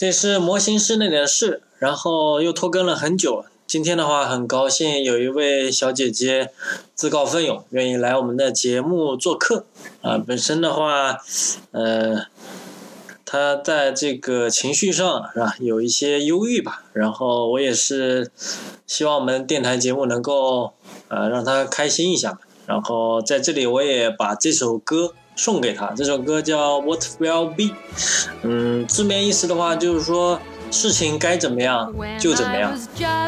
这是模型师那点事，然后又拖更了很久。今天的话，很高兴有一位小姐姐自告奋勇，愿意来我们的节目做客。啊，本身的话，呃，她在这个情绪上是吧，有一些忧郁吧。然后我也是希望我们电台节目能够呃让她开心一下。然后在这里，我也把这首歌。送给他这首歌叫 What Will Be，嗯，字面意思的话就是说事情该怎么样就怎么样，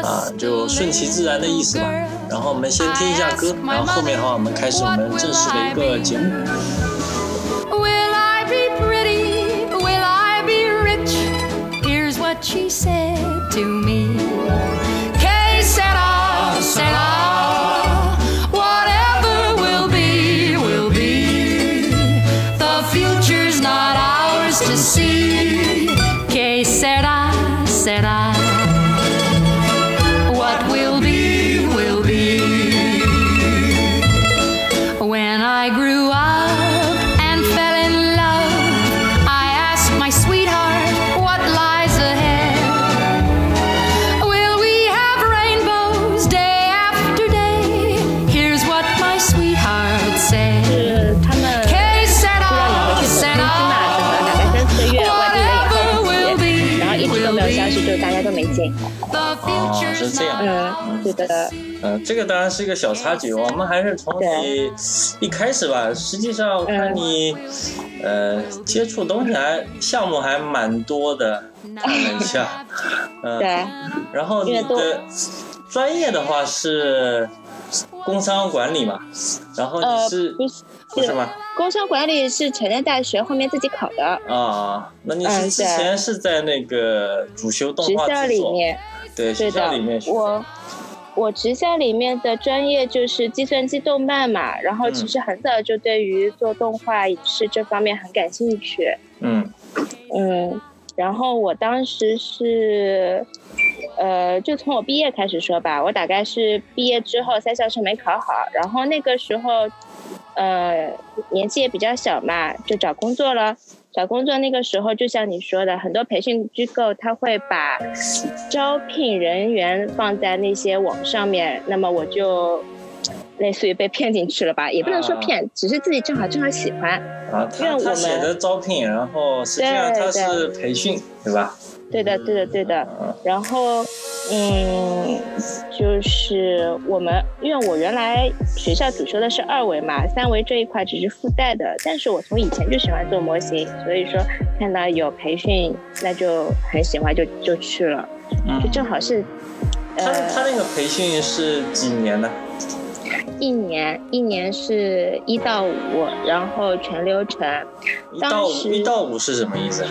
啊，就顺其自然的意思吧。然后我们先听一下歌，然后后面的话我们开始我们正式的一个节目。的，嗯，这个当然是一个小插曲。我们还是从你一开始吧。实际上，我看你，呃，接触东西还项目还蛮多的，看了一下，嗯，对。然后你的专业的话是工商管理嘛？然后你是不是吗？工商管理是成人大学后面自己考的。啊，那你是之前是在那个主修动画学校里面，对，学校里面我。我职校里面的专业就是计算机动漫嘛，然后其实很早就对于做动画影视这方面很感兴趣。嗯嗯，然后我当时是，呃，就从我毕业开始说吧，我大概是毕业之后三校生没考好，然后那个时候，呃，年纪也比较小嘛，就找工作了。找工作那个时候，就像你说的，很多培训机构他会把招聘人员放在那些网上面，那么我就类似于被骗进去了吧，也不能说骗，只是自己正好正好喜欢。啊，他他写的招聘，然后实际上他是培训，对吧？对的，对的，对的。然后，嗯，就是我们，因为我原来学校主修的是二维嘛，三维这一块只是附带的。但是我从以前就喜欢做模型，所以说看到有培训，那就很喜欢，就就去了。就正好是，他他那个培训是几年呢？一年，一年是一到五，然后全流程。一到五，一到五是什么意思？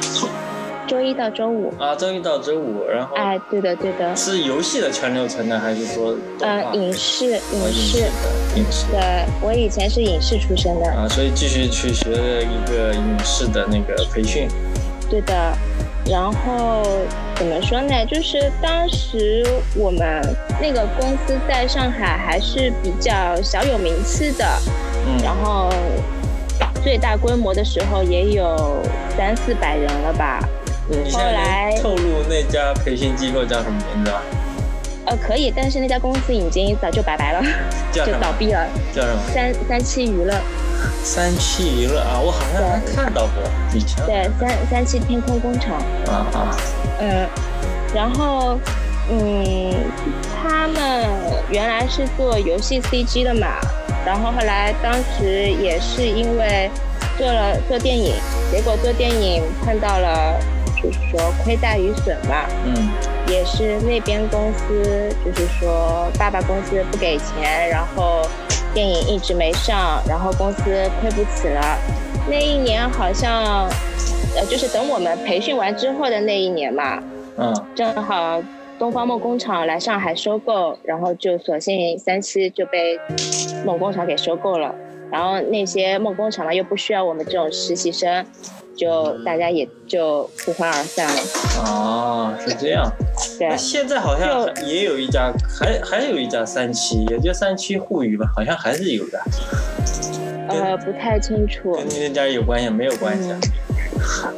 周一到周五啊，周一到周五，然后哎，对的对的，是游戏的全流程呢，还是说呃影视影视影视？的，我以前是影视出身的啊，所以继续去学了一个影视的那个培训。对的，然后怎么说呢？就是当时我们那个公司在上海还是比较小有名气的，嗯，然后最大规模的时候也有三四百人了吧。后来透露那家培训机构叫什么名字啊？呃，可以，但是那家公司已经早就拜拜了，就倒闭了。叫什么？三三七娱乐。三七娱乐啊，我好像还看到过以前。对，三三七天空工厂。啊啊。嗯，然后嗯，他们原来是做游戏 CG 的嘛，然后后来当时也是因为做了做电影，结果做电影碰到了。就是说亏大于损嘛，嗯，也是那边公司，就是说爸爸公司不给钱，然后电影一直没上，然后公司亏不起了。那一年好像，呃，就是等我们培训完之后的那一年嘛，嗯，正好东方梦工厂来上海收购，然后就索性三期就被梦工厂给收购了，然后那些梦工厂呢又不需要我们这种实习生。就大家也就不欢而散了。哦，是这样。对。现在好像也有一家，还还有一家三七，也就三七互娱吧，好像还是有的。呃，不太清楚。跟那家有关系没有关系？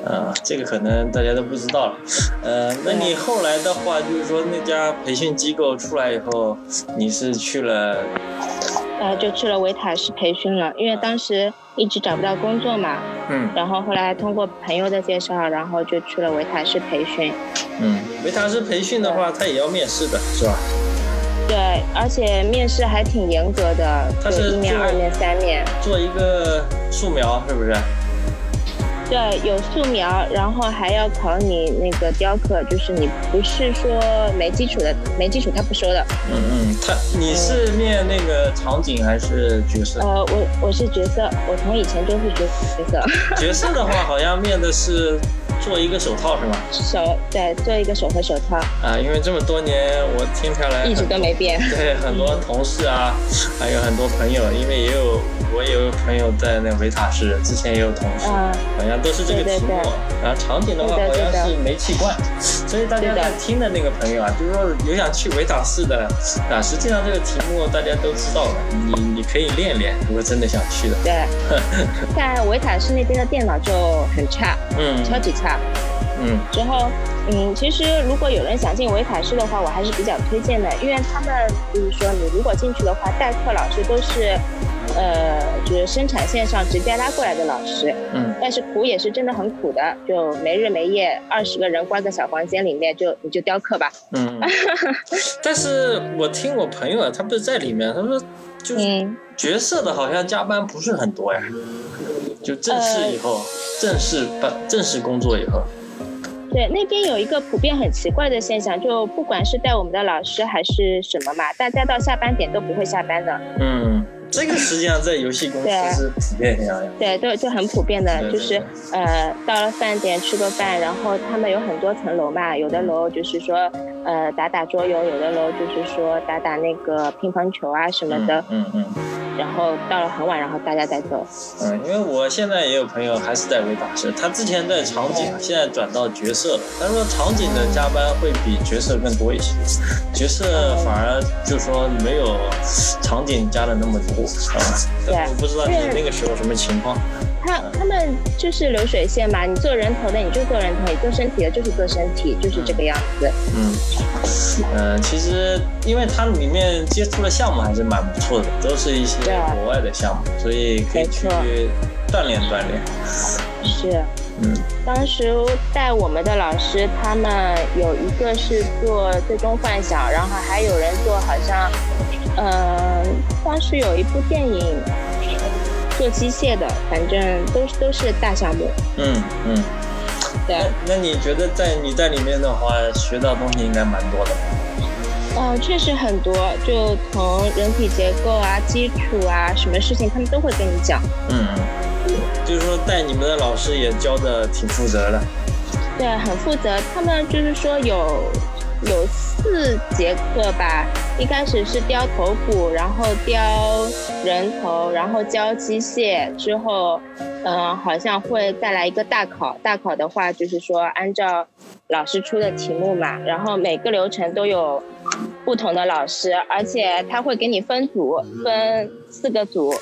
啊，这个可能大家都不知道了。呃，那你后来的话，就是说那家培训机构出来以后，你是去了？呃，就去了维塔斯培训了，因为当时一直找不到工作嘛。嗯。然后后来通过朋友的介绍，然后就去了维塔斯培训。嗯，维塔斯培训的话，他也要面试的，是吧？对，而且面试还挺严格的，他是一面、二面、三面。做一个素描，是不是？对，有素描，然后还要考你那个雕刻，就是你不是说没基础的，没基础他不收的。嗯嗯，他你是面那个场景还是角色？呃，我我是角色，我从以前都是角角色。角色的话，好像面的是。做一个手套是吗？手对，做一个手和手套啊，因为这么多年我听下来一直都没变。对，很多同事啊，还有很多朋友，因为也有我也有朋友在那维塔市，之前也有同事，好像都是这个题目。然后场景的话好像是煤气罐，所以大家在听的那个朋友啊，就是说有想去维塔市的啊，实际上这个题目大家都知道了，你你可以练练，如果真的想去的。对，在维塔市那边的电脑就很差，嗯，超级差。嗯，之后，嗯，其实如果有人想进维塔师的话，我还是比较推荐的，因为他们就是说，你如果进去的话，代课老师都是，呃，就是生产线上直接拉过来的老师，嗯，但是苦也是真的很苦的，就没日没夜，二十个人关在小房间里面，就你就雕刻吧，嗯，但是我听我朋友他不是在里面，他说，就是角色的好像加班不是很多呀。就正式以后，正式办正式工作以后，对那边有一个普遍很奇怪的现象，就不管是带我们的老师还是什么嘛，大家到下班点都不会下班的。嗯。这个实际上在游戏公司是普遍现象，对，都就很普遍的，就是呃，到了饭点吃个饭，然后他们有很多层楼嘛，有的楼就是说呃打打桌游，有的楼就是说打打那个乒乓球啊什么的，嗯嗯，然后到了很晚，然后大家再走。嗯，因为我现在也有朋友还是在维塔士，他之前在场景，现在转到角色了。他说场景的加班会比角色更多一些，角色反而就说没有场景加的那么多啊。对，我不知道你那个时候什么情况。他他们就是流水线嘛，你做人头的你就做人头，你做身体的就是做身体，就是这个样子。嗯，嗯，其实因为它里面接触的项目还是蛮不错的，都是一些国外的项目，所以可以去锻炼锻炼。是。嗯，当时带我们的老师，他们有一个是做最终幻想，然后还有人做好像，呃，当时有一部电影做机械的，反正都都是大项目。嗯嗯，对。那你觉得在你在里面的话，学到东西应该蛮多的。嗯，确实很多，就从人体结构啊、基础啊，什么事情他们都会跟你讲。嗯。就是说，带你们的老师也教的挺负责的。对，很负责。他们就是说有有四节课吧，一开始是雕头骨，然后雕人头，然后教机械，之后，嗯，好像会再来一个大考。大考的话，就是说按照老师出的题目嘛，然后每个流程都有不同的老师，而且他会给你分组，分四个组。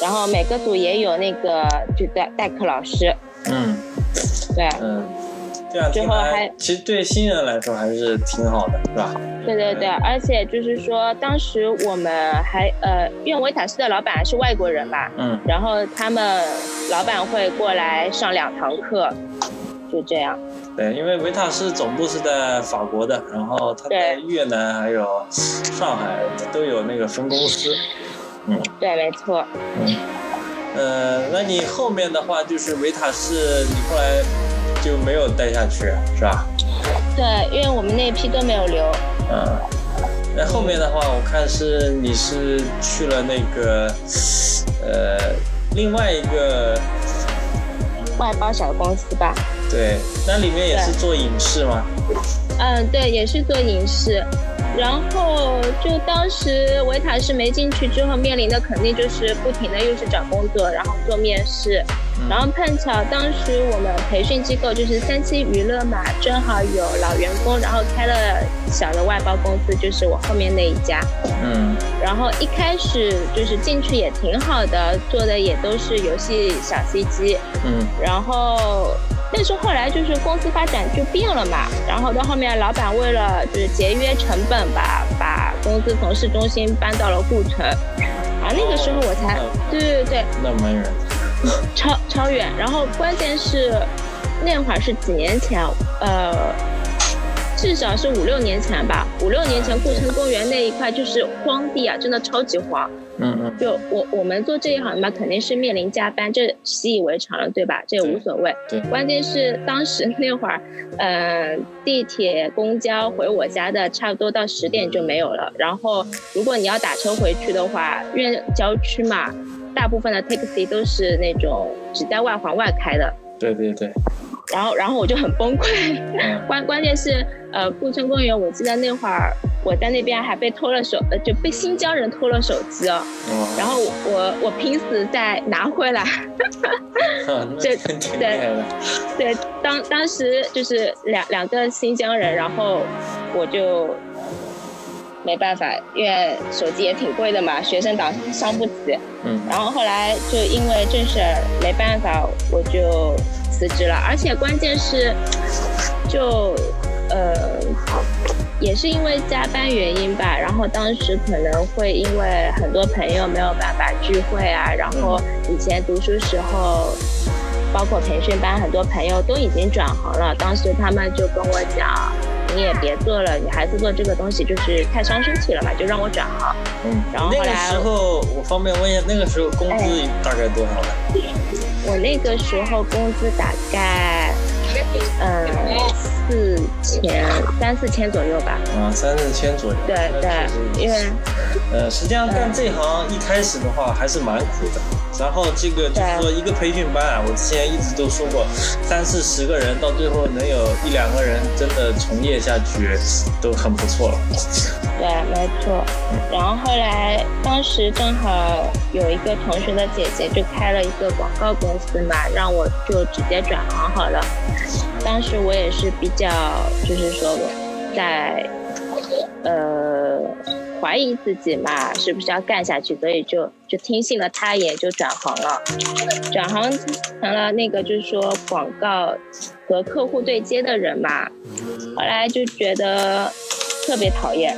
然后每个组也有那个就代代课老师，嗯，对，嗯，这样最后还其实对新人来说还是挺好的，是吧？对对对，而且就是说当时我们还呃，因为维塔斯的老板是外国人嘛，嗯，然后他们老板会过来上两堂课，就这样。对，因为维塔斯总部是在法国的，然后他在越南还有上海都有那个分公司。嗯，对，没错。嗯，呃，那你后面的话就是维塔斯，你后来就没有待下去，是吧？对，因为我们那批都没有留。嗯，那后面的话，我看是你是去了那个，呃，另外一个外包小公司吧？对，那里面也是做影视吗？嗯，对，也是做影视。然后就当时维塔是没进去之后，面临的肯定就是不停的又是找工作，然后做面试，然后碰巧当时我们培训机构就是三七娱乐嘛，正好有老员工，然后开了小的外包公司，就是我后面那一家。嗯。然后一开始就是进去也挺好的，做的也都是游戏小 CG。嗯。然后。但是后来就是公司发展就变了嘛，然后到后面老板为了就是节约成本吧，把公司从市中心搬到了顾城，啊那个时候我才，对对对，那蛮远，超超远，然后关键是那会儿是几年前，呃。至少是五六年前吧，五六年前顾城公园那一块就是荒地啊，真的超级荒。嗯嗯。就我我们做这一行嘛，肯定是面临加班，这习以为常了，对吧？这也无所谓。对。关键是当时那会儿，嗯，地铁、公交回我家的差不多到十点就没有了。然后如果你要打车回去的话，因为郊区嘛，大部分的 taxi 都是那种只在外环外开的。对对对。然后，然后我就很崩溃。关关键是，呃，顾城公园，我记得那会儿我在那边还被偷了手，呃，就被新疆人偷了手机哦。然后我我拼死再拿回来。这对对，当当时就是两两个新疆人，然后我就没办法，因为手机也挺贵的嘛，学生党伤不起。嗯。然后后来就因为这事儿没办法，我就。辞职了，而且关键是，就呃，也是因为加班原因吧。然后当时可能会因为很多朋友没有办法聚会啊，然后以前读书时候，包括培训班，很多朋友都已经转行了。当时他们就跟我讲，你也别做了，女孩子做这个东西就是太伤身体了嘛，就让我转行。嗯，然后后来，那个时候我方便问一下，那个时候工资大概多少呢？我那个时候工资大概，嗯，四千三四千左右吧。啊，三四千左右。对对，因为，呃，实际上干这行一开始的话还是蛮苦的。然后这个就是说一个培训班啊，我之前一直都说过，三四十个人到最后能有一两个人真的从业下去，都很不错了。对，没错。然后后来当时正好有一个同学的姐姐就开了一个广告公司嘛，让我就直接转行好了。当时我也是比较，就是说在，呃。怀疑自己嘛，是不是要干下去？所以就就听信了他也，就转行了。转行成了那个就是说广告和客户对接的人嘛。后来就觉得特别讨厌，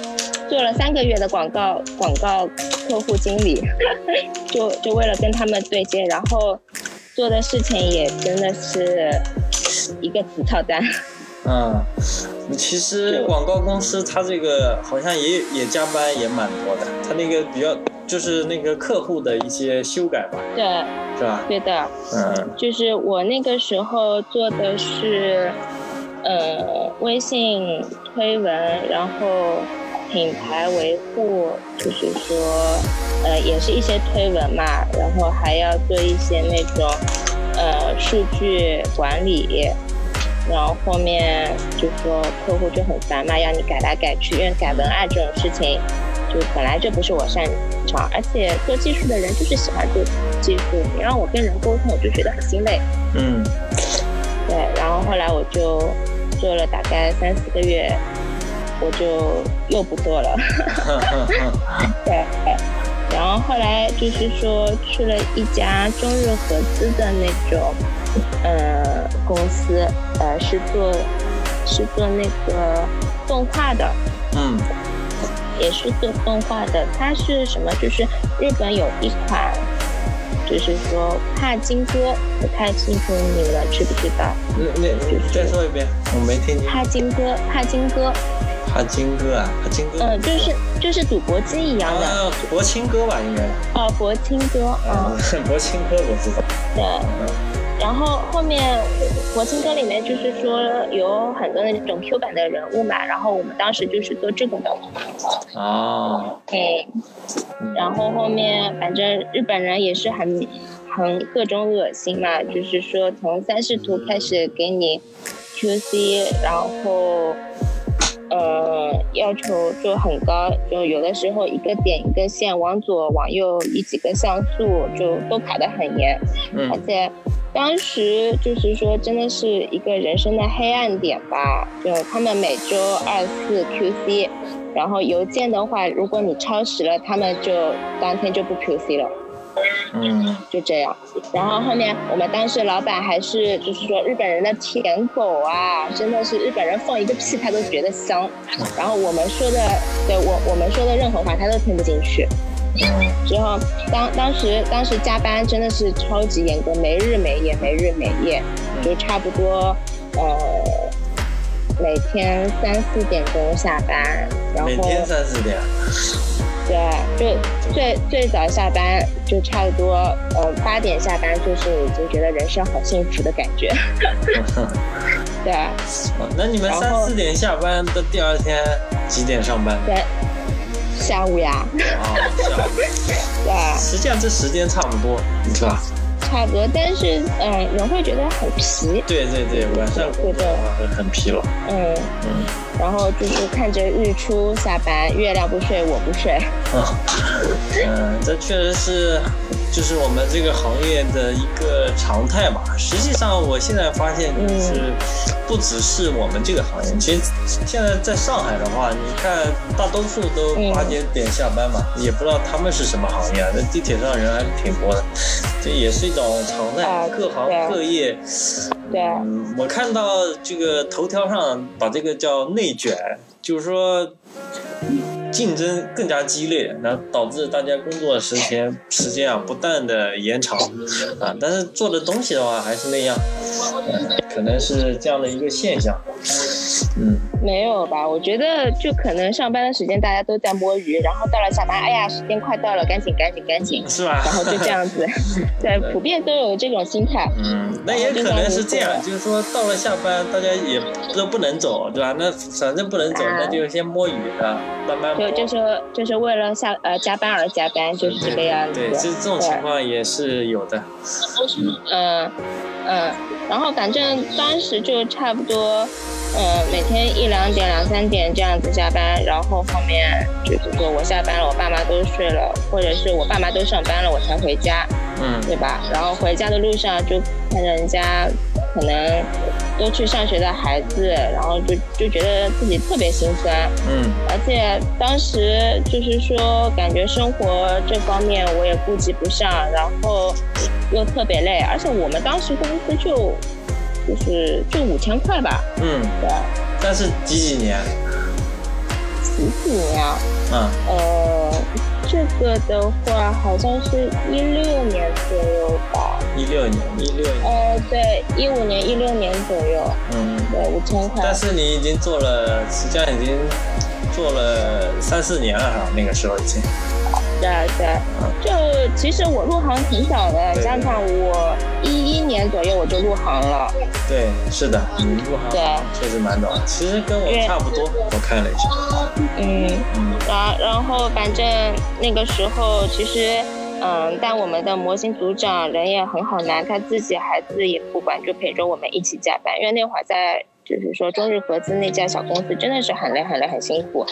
做了三个月的广告广告客户经理，就就为了跟他们对接，然后做的事情也真的是一个词套单。嗯，其实广告公司它这个好像也也加班也蛮多的，它那个比较就是那个客户的一些修改吧，对，是吧？对的，嗯，就是我那个时候做的是，呃，微信推文，然后品牌维护，就是说，呃，也是一些推文嘛，然后还要做一些那种，呃，数据管理。然后后面就说客户就很烦嘛，要你改来改去，因为改文案这种事情，就本来就不是我擅长，而且做技术的人就是喜欢做技术，你让我跟人沟通，我就觉得很心累。嗯，对，然后后来我就做了大概三四个月，我就又不做了。对，然后后来就是说去了一家中日合资的那种。呃，公司呃是做是做那个动画的，嗯，也是做动画的。它是什么？就是日本有一款，就是说帕金哥，不太清楚你们知不知道？那那再说一遍，我没听见。帕金哥，帕金哥。帕金哥啊，帕金哥。嗯，就是就是赌博机一样的。啊，博青哥吧，应该。哦，博青哥。嗯，博青哥我知道。对。然后后面《国庆歌》里面就是说有很多那种 Q 版的人物嘛，然后我们当时就是做这个的。哦。嗯。然后后面反正日本人也是很很各种恶心嘛，就是说从三视图开始给你 QC，然后呃呃，要求就很高，就有的时候一个点一个线，往左往右一几个像素，就都卡得很严。嗯而且当时就是说，真的是一个人生的黑暗点吧。就他们每周二四 QC，然后邮件的话，如果你超时了，他们就当天就不 QC 了。嗯就这样。然后后面我们当时老板还是就是说日本人的舔狗啊，真的是日本人放一个屁他都觉得香。然后我们说的，对我我们说的任何话他都听不进去。之后当当时当时加班真的是超级严格，没日没夜，没日没夜，就差不多呃每天三四点钟下班，然后每天三四点。对，就最最早下班就差不多，呃，八点下班就是已经觉得人生好幸福的感觉。对啊那你们三四点下班的第二天几点上班？对，下午呀，啊，下午。对，实际上这时间差不多，是吧？差不多。但是嗯、人会觉得很疲，对对对，晚上工作的话会很疲劳。嗯，嗯然后就是看着日出下班，月亮不睡我不睡。啊，嗯，这确实是就是我们这个行业的一个常态吧。实际上，我现在发现就是不只是我们这个行业，其实现在在上海的话，你看大多数都嗯八点点下班嘛，也不知道他们是什么行业啊。那地铁上人还是挺多的，这也是一种常态，啊各行各业。对，嗯，我看到这个头条上把这个叫内卷，就是说竞争更加激烈，然后导致大家工作时间时间啊不断的延长啊，但是做的东西的话还是那样，嗯，可能是这样的一个现象。嗯，没有吧？我觉得就可能上班的时间大家都在摸鱼，然后到了下班，哎呀，时间快到了，赶紧赶紧赶紧，是吧？然后就这样子，对，普遍都有这种心态。嗯，那也可能是这样，就是说到了下班，大家也都不能走，对吧？那反正不能走，啊那就先摸鱼啊，慢慢摸。就就是就是为了下呃加班而加班，就是这个样子。对，这这种情况也是有的。嗯嗯，然后反正当时就差不多，嗯，每天一两点、两三点这样子下班，然后后面就是说我下班了，我爸妈都睡了，或者是我爸妈都上班了，我才回家，嗯对吧？然后回家的路上就看着人家可能都去上学的孩子，然后就就觉得自己特别心酸。嗯而且当时就是说，感觉生活这方面我也顾及不上，然后又特别累，而且我们当时工资就就是就五千块吧，嗯，对，但是几几年？几几年啊？嗯呃，这个的话好像是一六年左右吧，一六年，一六年。呃，对，一五年、一六年左右，嗯，对，五千块但。是你已经做了，实际上已经做了三四年了哈，那个时候已经。对对，就其实我入行挺早的，对想想我一一年左右我就入行了。对，是的，你入行对确实蛮早，其实跟我差不多，我看了一下。嗯，嗯然然后反正那个时候其实，嗯，但我们的模型组长人也很好男，他自己孩子也不管，就陪着我们一起加班。因为那会儿在就是说中日合资那家小公司真的是很累很累很辛苦。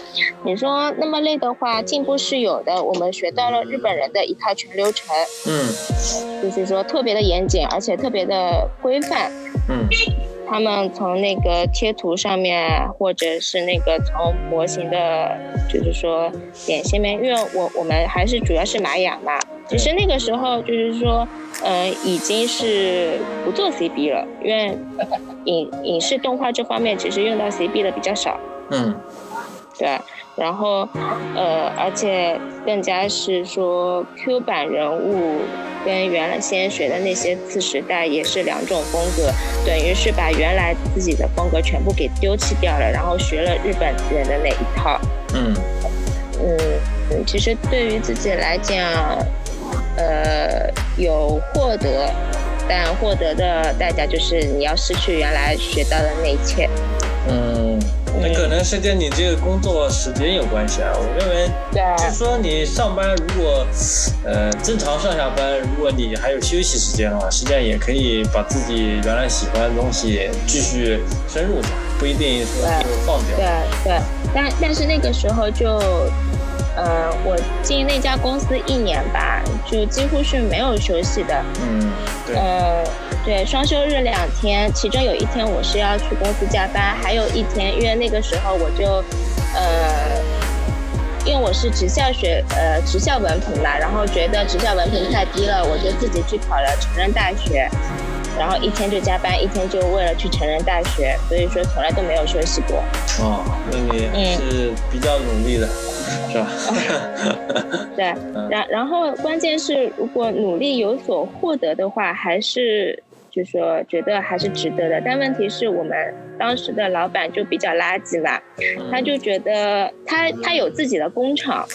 你说那么累的话，进步是有的，我们学到了日本人的一套全流程，嗯就是说特别的严谨，而且特别的规范。嗯他们从那个贴图上面，或者是那个从模型的，就是说点线面，因为我我们还是主要是玛雅嘛，其实那个时候就是说，呃，已经是不做 CB 了，因为影影视动画这方面其实用到 CB 的比较少，嗯。对，然后呃，而且更加是说 Q 版人物跟原来先学的那些次时代也是两种风格，等于是把原来自己的风格全部给丢弃掉了，然后学了日本人的那一套。嗯嗯，嗯其实对于自己来讲，呃，有获得，但获得的代价就是你要失去原来学到的那一切。嗯，那可能是跟你这个工作时间有关系啊。我认为，对就是说你上班如果呃正常上下班，如果你还有休息时间的话，实际上也可以把自己原来喜欢的东西继续深入下。不一定说就放掉。对对，但但是那个时候就，呃，我进那家公司一年吧，就几乎是没有休息的。嗯，对。呃，对，双休日两天，其中有一天我是要去公司加班，还有一天，因为那个时候我就，呃，因为我是职校学，呃，职校文凭嘛，然后觉得职校文凭太低了，我就自己去考了成人大学。然后一天就加班，一天就为了去成人大学，所以说从来都没有休息过。哦，那你是比较努力的，是吧？对，然然后关键是，如果努力有所获得的话，还是就说觉得还是值得的。但问题是我们当时的老板就比较垃圾嘛，他就觉得他他有自己的工厂。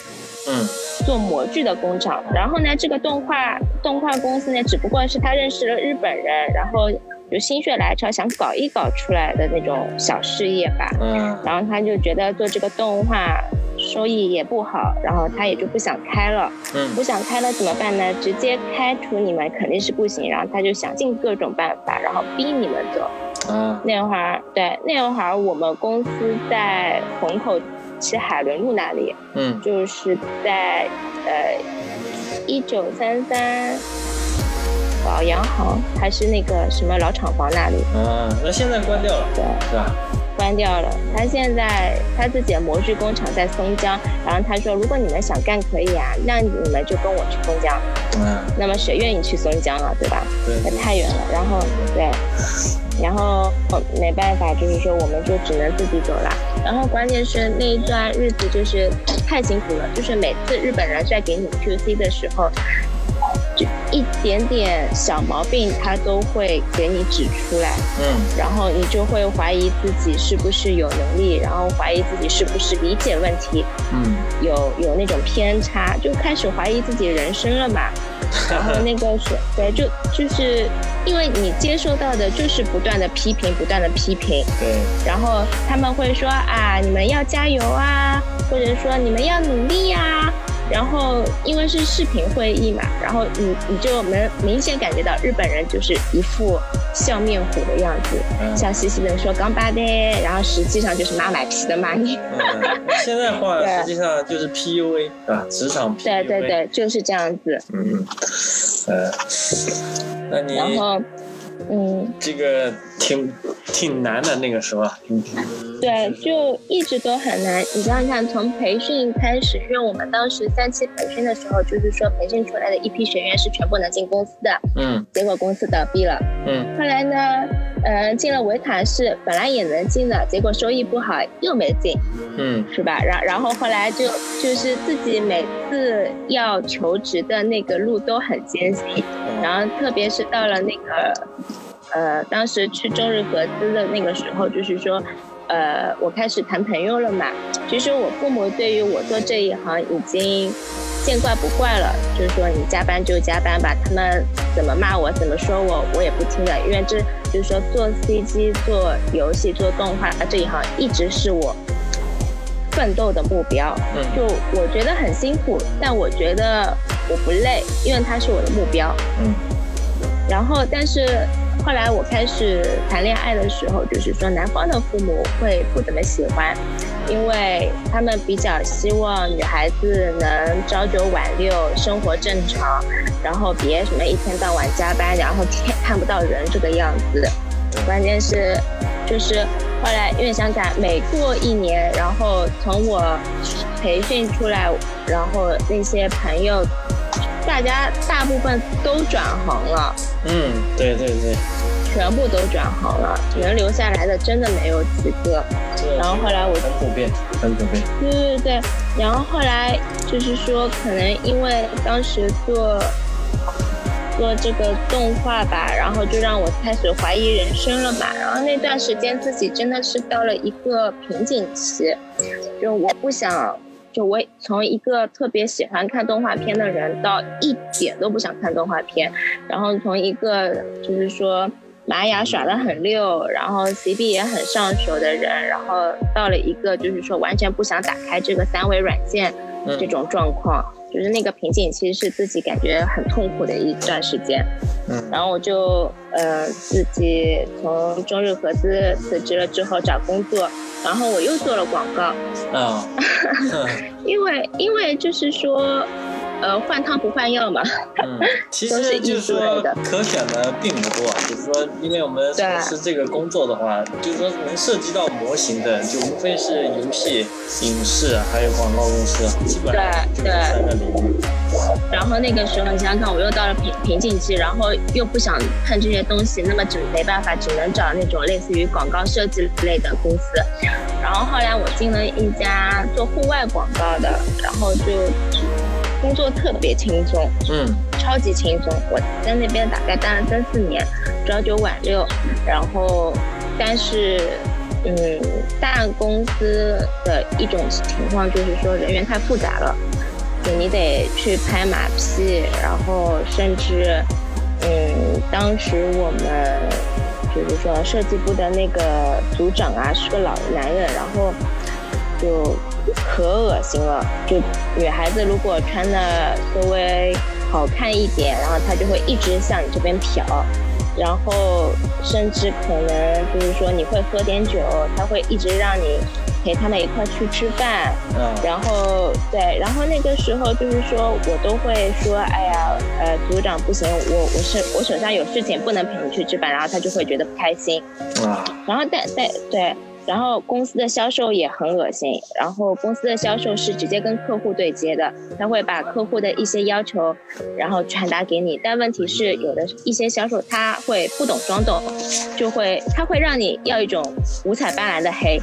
嗯，做模具的工厂，然后呢，这个动画动画公司呢，只不过是他认识了日本人，然后就心血来潮想搞一搞出来的那种小事业吧。嗯，然后他就觉得做这个动画收益也不好，然后他也就不想开了。嗯，不想开了怎么办呢？直接开除你们肯定是不行，然后他就想尽各种办法，然后逼你们走。嗯，那会儿对，那会儿我们公司在虹口。是海伦路那里，嗯，就是在呃一九三三保洋行还是那个什么老厂房那里，嗯，那现在关掉了，对，是吧？关掉了。他现在他自己的模具工厂在松江，然后他说，如果你们想干可以啊，那你们就跟我去松江。嗯，那么谁愿意去松江啊，对吧？对，那太远了。然后对，然后没办法，就是说我们就只能自己走了。然后关键是那一段日子就是太辛苦了，就是每次日本人在给你 QC 的时候。就一点点小毛病，他都会给你指出来，嗯，然后你就会怀疑自己是不是有能力，然后怀疑自己是不是理解问题，嗯，有有那种偏差，就开始怀疑自己人生了嘛。然后那个是对，就就是因为你接收到的就是不断的批评，不断的批评，对，然后他们会说啊，你们要加油啊，或者说你们要努力呀。然后因为是视频会议嘛，然后你你就能明显感觉到日本人就是一副笑面虎的样子，笑嘻嘻的说刚巴的，然后实际上就是妈买皮的骂你。现在话 实际上就是 PUA 啊，职场 PUA。对对对，就是这样子。嗯，呃，那你然后。嗯，这个挺挺难的那个时候啊，对，就一直都很难。你想想看，从培训开始，因为我们当时三期培训的时候，就是说培训出来的一批学员是全部能进公司的，嗯，结果公司倒闭了，嗯，后来呢，嗯，进了维塔士，本来也能进的，结果收益不好，又没进，嗯，是吧？然然后后来就就是自己每次要求职的那个路都很艰辛，然后特别是到了那个。呃，当时去中日合资的那个时候，就是说，呃，我开始谈朋友了嘛。其实我父母对于我做这一行已经见怪不怪了，就是说你加班就加班吧，他们怎么骂我怎么说我，我也不听的，因为这就是说做 CG、做游戏、做动画这一行一直是我奋斗的目标。嗯。就我觉得很辛苦，但我觉得我不累，因为它是我的目标。嗯。然后，但是。后来我开始谈恋爱的时候，就是说男方的父母会不怎么喜欢，因为他们比较希望女孩子能朝九晚六，生活正常，然后别什么一天到晚加班，然后天看不到人这个样子。关键是，就是后来因为想想每过一年，然后从我培训出来，然后那些朋友。大家大部分都转行了，嗯，对对对，全部都转行了，能留下来的真的没有几个。然后后来我很普遍，很普遍。对对对，然后后来就是说，可能因为当时做做这个动画吧，然后就让我开始怀疑人生了嘛。然后那段时间自己真的是到了一个瓶颈期，就我不想。就我从一个特别喜欢看动画片的人，到一点都不想看动画片，然后从一个就是说玛雅耍的很溜，然后 CB 也很上手的人，然后到了一个就是说完全不想打开这个三维软件这种状况，就是那个瓶颈期是自己感觉很痛苦的一段时间。嗯，然后我就呃自己从中日合资辞职了之后找工作，然后我又做了广告。嗯，因为因为就是说。呃，换汤不换药嘛。嗯，其实就是说可选的并不多，就是说，因为我们从事这个工作的话，就是说能涉及到模型的，就无非是游戏、影视还有广告公司，基本上就是三个领域。然后那个时候，你想想看，我又到了瓶瓶颈期，然后又不想碰这些东西，那么只没办法，只能找那种类似于广告设计类的公司。然后后来我进了一家做户外广告的，然后就。工作特别轻松，嗯，超级轻松。我在那边大概待了三四年，朝九晚六。然后，但是，嗯，大公司的一种情况就是说人员太复杂了，就你得去拍马屁，然后甚至，嗯，当时我们就是说设计部的那个组长啊是个老男人，然后就。可恶心了！就女孩子如果穿的稍微好看一点，然后她就会一直向你这边瞟，然后甚至可能就是说你会喝点酒，他会一直让你陪他们一块去吃饭。嗯。然后对，然后那个时候就是说我都会说，哎呀，呃，组长不行，我我是我手上有事情不能陪你去吃饭，然后他就会觉得不开心。啊。然后但但对。然后公司的销售也很恶心，然后公司的销售是直接跟客户对接的，他会把客户的一些要求，然后传达给你。但问题是，有的一些销售他会不懂装懂，就会他会让你要一种五彩斑斓的黑。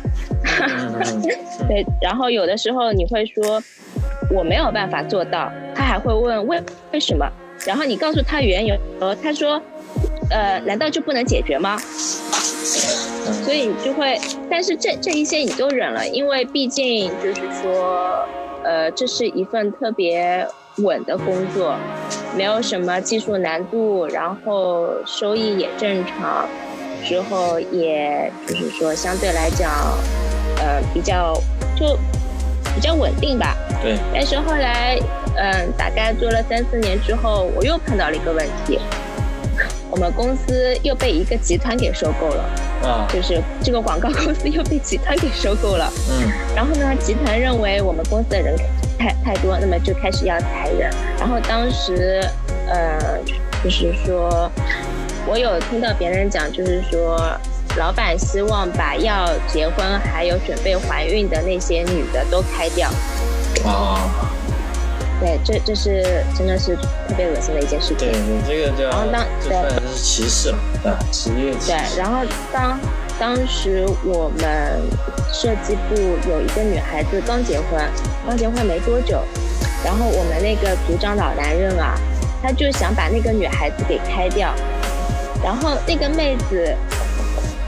对，然后有的时候你会说我没有办法做到，他还会问为为什么，然后你告诉他缘由，他说，呃，难道就不能解决吗？所以你就会，但是这这一些你都忍了，因为毕竟就是说，呃，这是一份特别稳的工作，没有什么技术难度，然后收益也正常，之后也就是说相对来讲，呃，比较就比较稳定吧。对。但是后来，嗯，大概做了三四年之后，我又碰到了一个问题。我们公司又被一个集团给收购了，啊，就是这个广告公司又被集团给收购了，嗯，然后呢，集团认为我们公司的人太太多，那么就开始要裁人。然后当时，呃，就是说，我有听到别人讲，就是说，老板希望把要结婚还有准备怀孕的那些女的都开掉，啊。对，这这是真的是特别恶心的一件事情。对你这个叫，然后当对这是歧视了，啊，职业歧视。对，然后当当时我们设计部有一个女孩子刚结婚，刚结婚没多久，然后我们那个组长老男人啊，他就想把那个女孩子给开掉，然后那个妹子，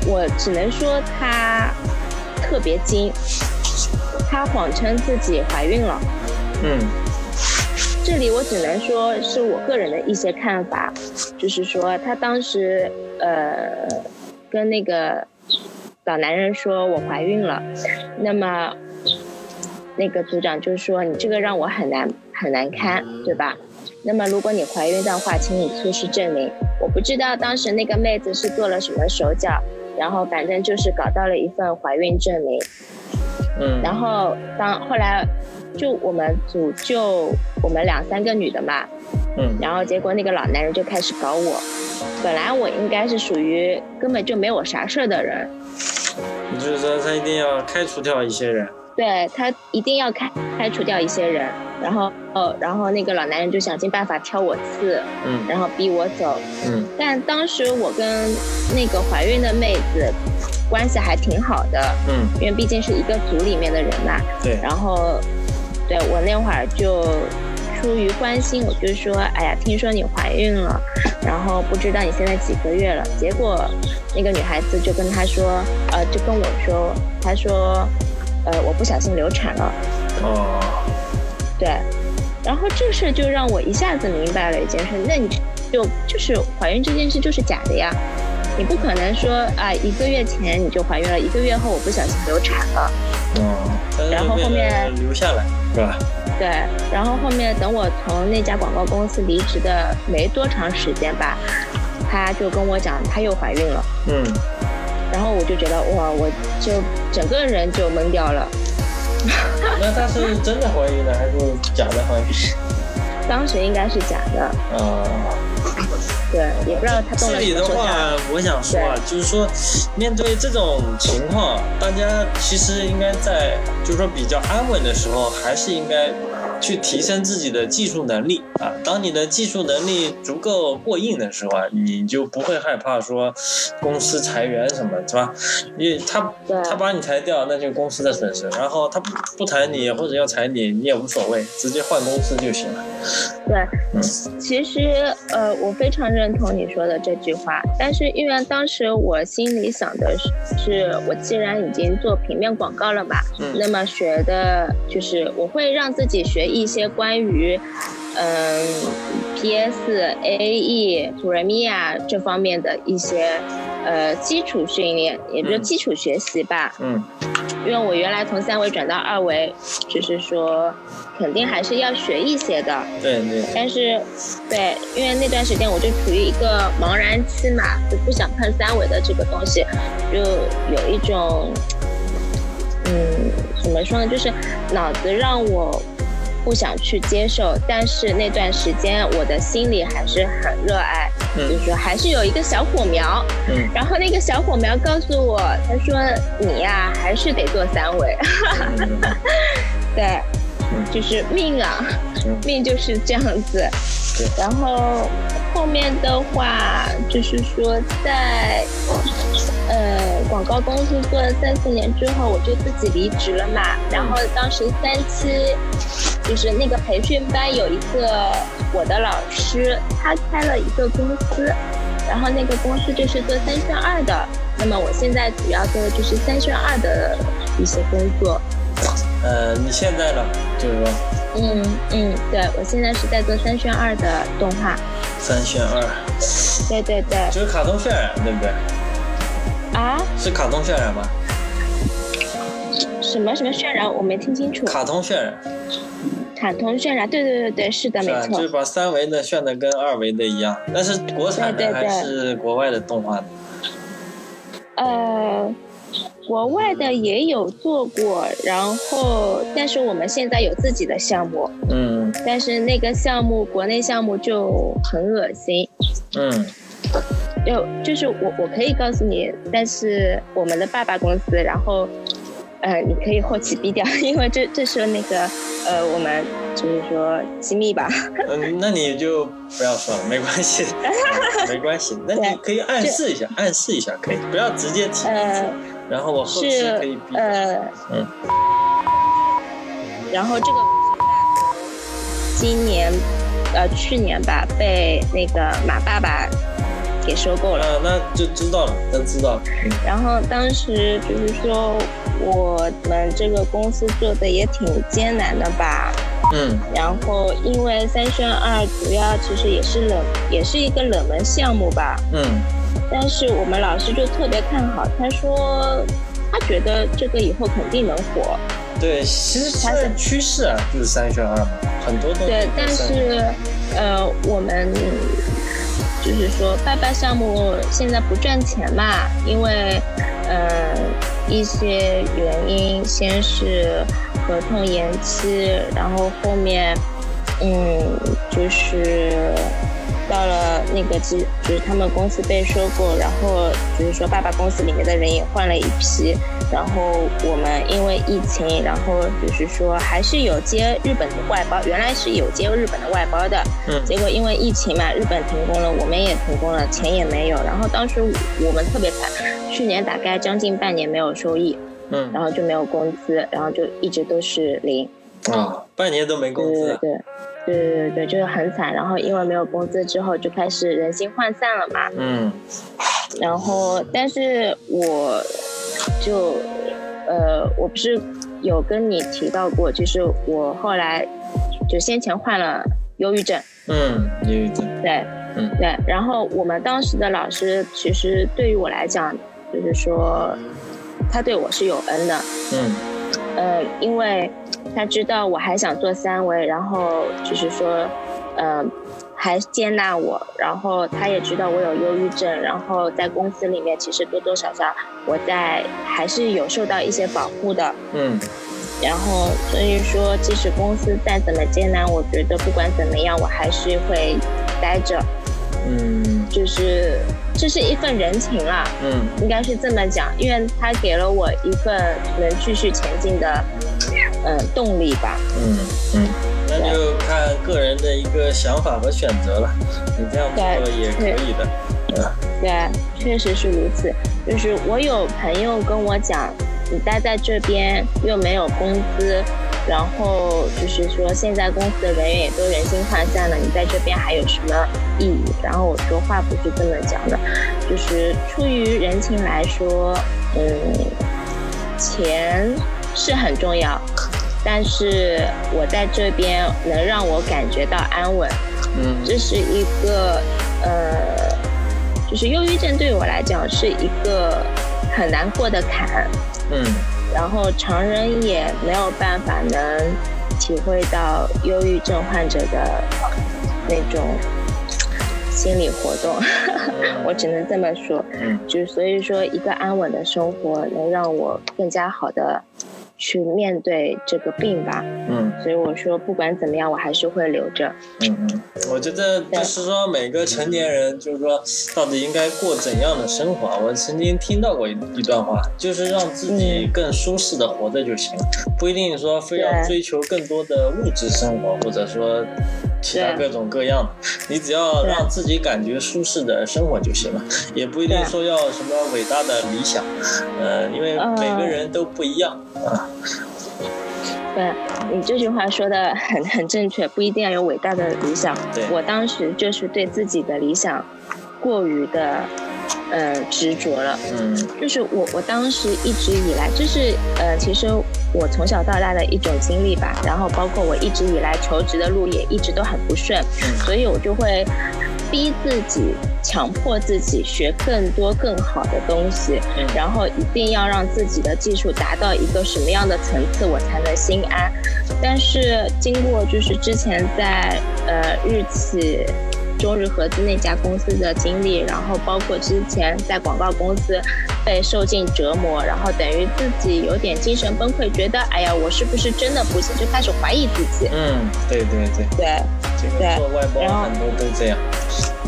我只能说她特别精，她谎称自己怀孕了。嗯。这里我只能说是我个人的一些看法，就是说他当时呃跟那个老男人说我怀孕了，那么那个组长就说你这个让我很难很难堪，对吧？那么如果你怀孕的话，请你出示证明。我不知道当时那个妹子是做了什么手脚，然后反正就是搞到了一份怀孕证明。嗯，然后当后来。就我们组就我们两三个女的嘛，嗯，然后结果那个老男人就开始搞我，本来我应该是属于根本就没我啥事儿的人，你就是说他一定要开除掉一些人，对他一定要开开除掉一些人，然后哦，然后那个老男人就想尽办法挑我刺，嗯，然后逼我走，嗯，但当时我跟那个怀孕的妹子。关系还挺好的，嗯，因为毕竟是一个组里面的人嘛，对，然后。对我那会儿就出于关心，我就说，哎呀，听说你怀孕了，然后不知道你现在几个月了。结果那个女孩子就跟他说，呃，就跟我说，她说，呃，我不小心流产了。哦。对，然后这事就让我一下子明白了一件事，那你就就是怀孕这件事就是假的呀，你不可能说啊，一个月前你就怀孕了，一个月后我不小心流产了。嗯。然后后面留下来。是吧？对，然后后面等我从那家广告公司离职的没多长时间吧，他就跟我讲她又怀孕了。嗯，然后我就觉得哇，我就整个人就懵掉了。那她是真的怀孕了还是假的怀孕？当时应该是假的。啊。对，也不知道他动了这里的话，我想说啊，就是说，面对这种情况，大家其实应该在，就是说比较安稳的时候，还是应该。去提升自己的技术能力啊！当你的技术能力足够过硬的时候啊，你就不会害怕说公司裁员什么，是吧？你他他把你裁掉，那就公司的损失。然后他不不裁你或者要裁你，你也无所谓，直接换公司就行了。对，嗯其实呃，我非常认同你说的这句话。但是因为当时我心里想的是，我既然已经做平面广告了嘛，那么学的就是我会让自己学。一些关于，嗯，PS、AE、Premiere 这方面的一些，呃，基础训练，也就是基础学习吧。嗯。因为我原来从三维转到二维，就是说，肯定还是要学一些的。对对。但是，对，因为那段时间我就处于一个茫然期嘛，就不想碰三维的这个东西，就有一种，嗯，怎么说呢，就是脑子让我。不想去接受，但是那段时间我的心里还是很热爱，就是说还是有一个小火苗。嗯，然后那个小火苗告诉我，他说你呀还是得做三维。对，就是命啊，命就是这样子。然后后面的话就是说在。呃，广告公司做了三四年之后，我就自己离职了嘛。然后当时三期，就是那个培训班有一个我的老师，他开了一个公司，然后那个公司就是做三选二的。那么我现在主要做的就是三选二的一些工作。呃，你现在呢？就是说，嗯嗯，对我现在是在做三选二的动画。三选二。对对对。就是卡通渲染，对不对？啊，是卡通渲染吗？什么什么渲染？我没听清楚。卡通渲染。卡通渲染，对对对对，是的，没错。就是把三维的渲的跟二维的一样，但是国产的还是国外的动画的？呃，国外的也有做过，然后但是我们现在有自己的项目。嗯。但是那个项目，国内项目就很恶心。嗯。就就是我我可以告诉你，但是我们的爸爸公司，然后，呃，你可以后期逼掉，因为这这是那个呃，我们就是说机密吧。嗯，那你就不要说了，没关系，没关系。那你可以暗示一下，暗示一下可以，不要直接提。呃，然后我后期可以比。呃，嗯。然后这个今年呃去年吧，被那个马爸爸。给收购了，那就知道了，那知道了。然后当时就是说，我们这个公司做的也挺艰难的吧。嗯。然后因为三选二主要其实也是冷，也是一个冷门项目吧。嗯。但是我们老师就特别看好，他说他觉得这个以后肯定能火。对，其实现在趋势啊，就是三选二嘛，很多都。对，但是呃，我们。就是说，爸爸项目现在不赚钱嘛，因为，呃，一些原因，先是合同延期，然后后面，嗯，就是。到了那个机，就是他们公司被收购，然后就是说爸爸公司里面的人也换了一批，然后我们因为疫情，然后就是说还是有接日本的外包，原来是有接日本的外包的，嗯，结果因为疫情嘛，日本停工了，我们也停工了，钱也没有，然后当时我们特别惨，去年大概将近半年没有收益，嗯，然后就没有工资，然后就一直都是零，啊，半年都没工资，对。对对对对，就是很惨，然后因为没有工资之后就开始人心涣散了嘛。嗯。然后，但是我就，呃，我不是有跟你提到过，就是我后来就先前患了忧郁症。嗯，忧郁症。对。嗯。对，然后我们当时的老师其实对于我来讲，就是说他对我是有恩的。嗯。嗯，因为他知道我还想做三维，然后就是说，呃。还接纳我，然后他也知道我有忧郁症，然后在公司里面其实多多少少我在还是有受到一些保护的，嗯，然后所以说即使公司再怎么艰难，我觉得不管怎么样我还是会待着，嗯，就是这是一份人情啦，嗯，应该是这么讲，因为他给了我一份能继续前进的，嗯，动力吧，嗯嗯。那就看个人的一个想法和选择了，你这样做也可以的，嗯，对，确实是如此。就是我有朋友跟我讲，你待在这边又没有工资，然后就是说现在公司的人员也都人心涣散了，你在这边还有什么意义？然后我说话不是这么讲的，就是出于人情来说，嗯，钱是很重要。但是我在这边能让我感觉到安稳，嗯，这是一个呃，就是忧郁症对我来讲是一个很难过的坎，嗯，然后常人也没有办法能体会到忧郁症患者的那种心理活动，我只能这么说，嗯，就所以说一个安稳的生活能让我更加好的。去面对这个病吧，嗯，所以我说不管怎么样，我还是会留着。嗯嗯，我觉得就是说每个成年人，就是说到底应该过怎样的生活？我曾经听到过一一段话，就是让自己更舒适的活着就行了，不一定说非要追求更多的物质生活，或者说其他各种各样的，你只要让自己感觉舒适的生活就行了，也不一定说要什么伟大的理想，呃，因为每个人都不一样啊。对你这句话说的很 很正确，不一定要有伟大的理想。我当时就是对自己的理想过于的呃执着了。嗯，就是我我当时一直以来，就是呃，其实我从小到大的一种经历吧。然后包括我一直以来求职的路也一直都很不顺，所以我就会。逼自己，强迫自己学更多更好的东西，然后一定要让自己的技术达到一个什么样的层次，我才能心安。但是经过就是之前在呃日企、中日合资那家公司的经历，然后包括之前在广告公司被受尽折磨，然后等于自己有点精神崩溃，觉得哎呀，我是不是真的不行，就开始怀疑自己。嗯，对对对。对。对，做外包很多都这样。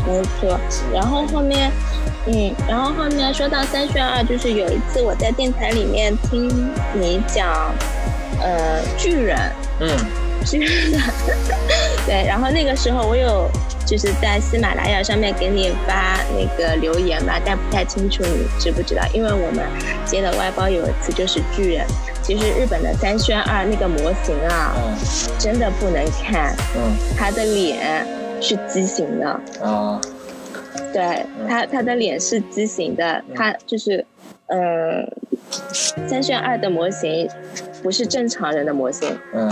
没错，然后后面，嗯，然后后面说到三选二，就是有一次我在电台里面听你讲，呃，巨人，嗯，巨人，对，然后那个时候我有就是在喜马拉雅上面给你发那个留言吧，但不太清楚你知不知道，因为我们接的外包有一次就是巨人。其实日本的三轩二那个模型啊，真的不能看。嗯，他的脸是畸形的。啊，对他，他的脸是畸形的。他就是，嗯，三轩二的模型不是正常人的模型。嗯。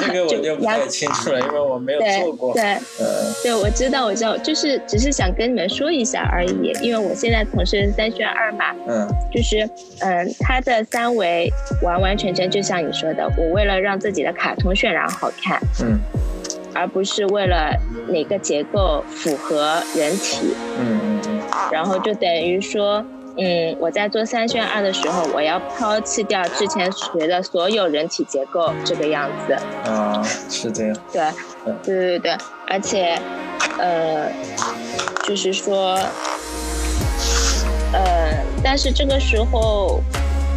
这个我就不太清楚了，因为我没有做过。对，嗯，对，我知道，我知道，就是只是想跟你们说一下而已，因为我现在从事三选二嘛。嗯，就是嗯，它的三维完完全全就像你说的，我为了让自己的卡通渲染好看，嗯，而不是为了哪个结构符合人体，嗯，然后就等于说。嗯，我在做三选二的时候，我要抛弃掉之前学的所有人体结构这个样子。啊，是这样。对，对对对对，而且，呃，就是说，呃，但是这个时候，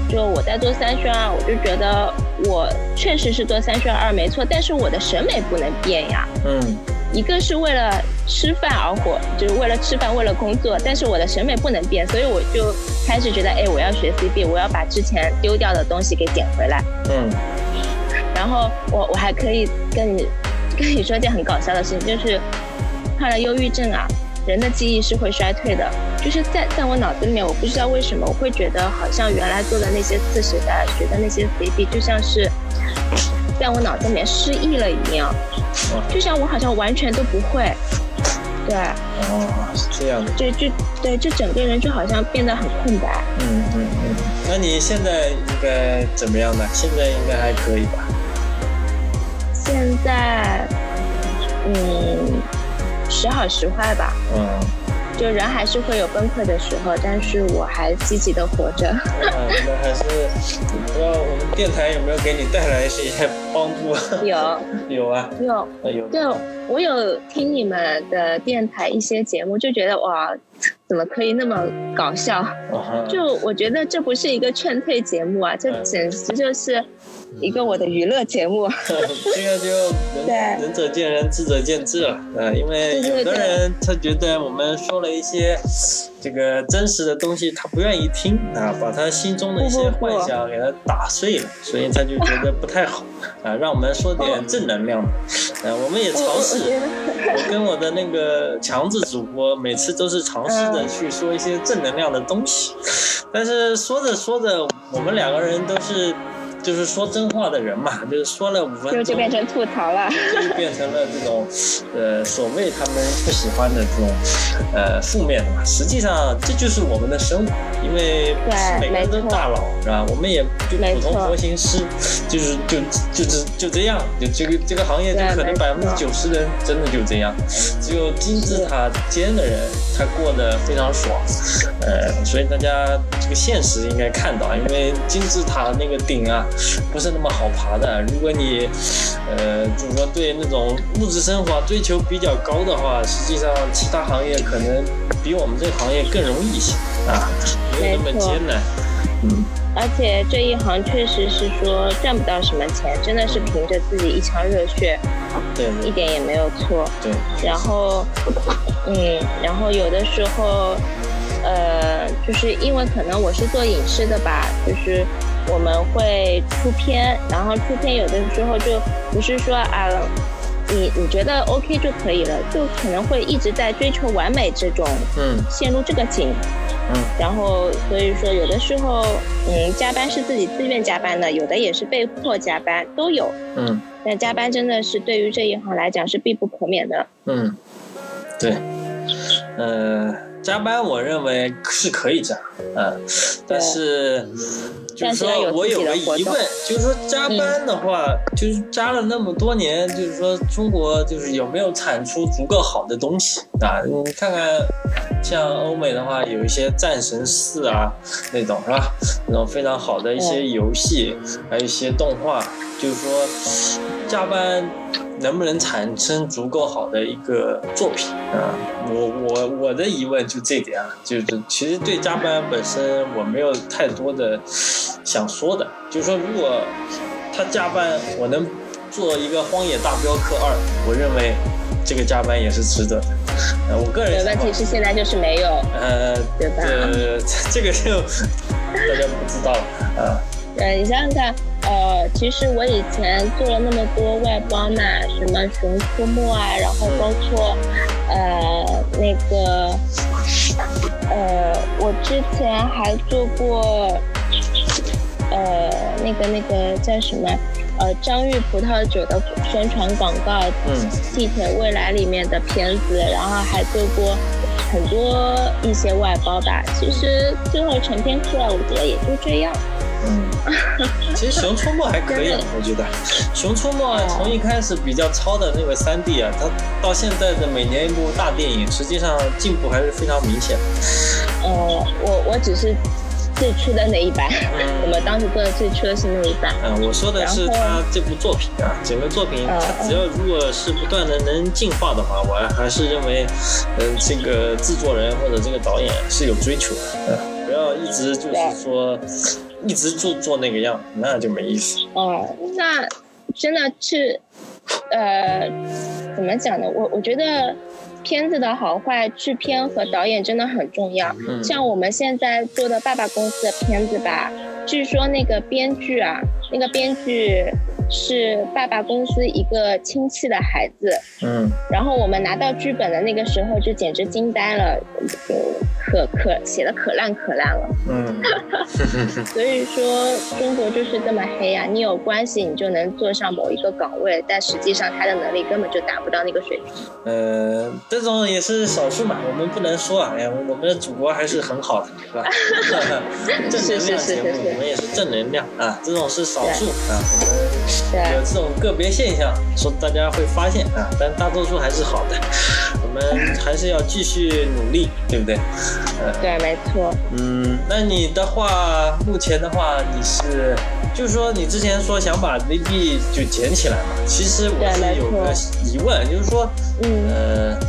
就我在做三选二，我就觉得我确实是做三选二没错，但是我的审美不能变呀。嗯。一个是为了吃饭而活，就是为了吃饭，为了工作。但是我的审美不能变，所以我就开始觉得，哎，我要学 CB，我要把之前丢掉的东西给捡回来。嗯。然后我我还可以跟你 跟你说一件很搞笑的事情，就是患了忧郁症啊，人的记忆是会衰退的。就是在在我脑子里面，我不知道为什么，我会觉得好像原来做的那些次时代学的那些 CB，就像是。在我脑子里面失忆了一样，就像我好像完全都不会，对，哦，是这样的，就就对，就整个人就好像变得很空白，嗯嗯嗯，那你现在应该怎么样呢？现在应该还可以吧？现在，嗯，时好时坏吧。嗯。就人还是会有崩溃的时候，但是我还积极的活着。那还是不知道我们电台有没有给你带来一些帮助？有 有啊有有。对，我有听你们的电台一些节目，就觉得哇，怎么可以那么搞笑？就我觉得这不是一个劝退节目啊，这简直就是。一个我的娱乐节目，这个就仁仁者见仁，智者见智了。呃，因为有的人他觉得我们说了一些这个真实的东西，他不愿意听啊，把他心中的一些幻想给他打碎了，所以他就觉得不太好啊。让我们说点正能量的。呃，我们也尝试，我跟我的那个强子主播每次都是尝试着去说一些正能量的东西，但是说着说着，我们两个人都是。就是说真话的人嘛，就是说了五分钟就变成吐槽了，就变成了这种，呃，所谓他们不喜欢的这种，呃，负面的嘛。实际上这就是我们的生活，因为不是每个人都大佬，是吧？我们也就普通模型师，就是就就是就这样，就这个这个行业就可能百分之九十人真的就这样，只有金字塔尖的人他过得非常爽，呃，所以大家这个现实应该看到，因为金字塔那个顶啊。不是那么好爬的。如果你，呃，就是说对那种物质生活追求比较高的话，实际上其他行业可能比我们这个行业更容易一些啊，没有那么艰难。嗯。而且这一行确实是说赚不到什么钱，真的是凭着自己一腔热血，对，一点也没有错。对。然后，嗯，然后有的时候，呃，就是因为可能我是做影视的吧，就是。我们会出片，然后出片有的时候就不是说啊，你你觉得 OK 就可以了，就可能会一直在追求完美这种，嗯，陷入这个井，嗯，然后所以说有的时候，嗯，加班是自己自愿加班的，有的也是被迫加班，都有，嗯，但加班真的是对于这一行来讲是必不可免的，嗯，对，呃，加班我认为是可以加，嗯，但是。就是说我有个疑问，就是说加班的话，就是加了那么多年，就是说中国就是有没有产出足够好的东西啊？你看看，像欧美的话，有一些战神四啊那种是吧？那种非常好的一些游戏，还有一些动画，就是说加班。能不能产生足够好的一个作品啊？我我我的疑问就这点啊，就是其实对加班本身我没有太多的想说的，就是说如果他加班，我能做一个《荒野大镖客二》，我认为这个加班也是值得的。呃，我个人问题是现在就是没有，呃，对吧？呃，这个就大家不知道了啊。对你想想看。呃，其实我以前做了那么多外包嘛，什么《熊出没》啊，然后包括呃那个呃，我之前还做过呃那个那个叫什么呃张裕葡萄酒的宣传广告，嗯，地铁未来里面的片子，然后还做过很多一些外包吧。其实最后成片出来，我觉得也就这样。嗯，其实《熊出没》还可以，我觉得《熊出没》从一开始比较糙的那个三 D 啊，它到现在的每年一部大电影，实际上进步还是非常明显。呃，我我只是最初的那一版，我们当时做的最初的是那一版。嗯，我说的是他这部作品啊，整个作品，它只要如果是不断的能进化的话，我还是认为，嗯，这个制作人或者这个导演是有追求的，嗯，不要一直就是说。一直做做那个样，那就没意思。哦，那真的是，呃，怎么讲呢？我我觉得片子的好坏，制片和导演真的很重要。像我们现在做的爸爸公司的片子吧，据说那个编剧啊，那个编剧是爸爸公司一个亲戚的孩子。嗯。然后我们拿到剧本的那个时候，就简直惊呆了。可可写的可烂可烂了。嗯，所以说中国就是这么黑呀、你有关系你就能坐上某一个岗位，但实际上他的能力根本就达不到那个水平。呃，这种也是少数嘛，我们不能说啊，哎呀，我们的祖国还是很好的，是吧？正能量节目，我们也是正能量啊，这种是少数啊，我们有这种个别现象，说大家会发现啊，但大多数还是好的，我们还是要继续努力，对不对？呃，对，没错。嗯，那你的话，目前的话，你是，就是说你之前说想把 ZB 就捡起来嘛？其实我是有个疑问，就是说，嗯，呃，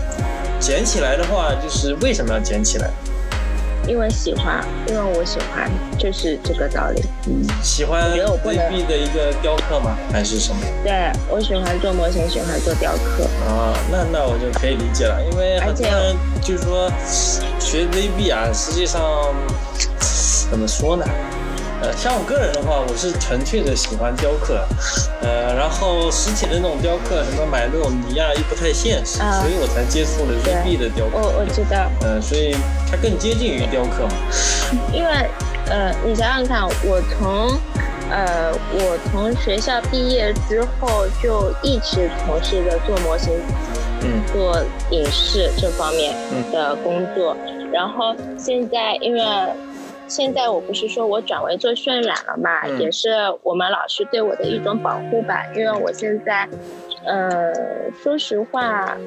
捡起来的话，就是为什么要捡起来？因为喜欢，因为我喜欢，就是这个道理。喜欢我觉得我不能 ZB 的一个雕刻吗？还是什么？对我喜欢做模型，喜欢做雕刻。啊，那那我就可以理解了，因为很多人就是说学 ZB 啊，实际上怎么说呢？呃，像我个人的话，我是纯粹的喜欢雕刻，呃，然后实体的那种雕刻，什么买那种泥啊，又不太现实，啊所以我才接触了 ZB 的雕刻，我我知道，呃，所以它更接近于雕刻嘛。因为呃，你想想看，我从呃我从学校毕业之后就一直从事着做模型、嗯做影视这方面嗯的工作，然后现在因为。现在我不是说我转为做渲染了嘛，嗯也是我们老师对我的一种保护吧。因为我现在，呃，说实话，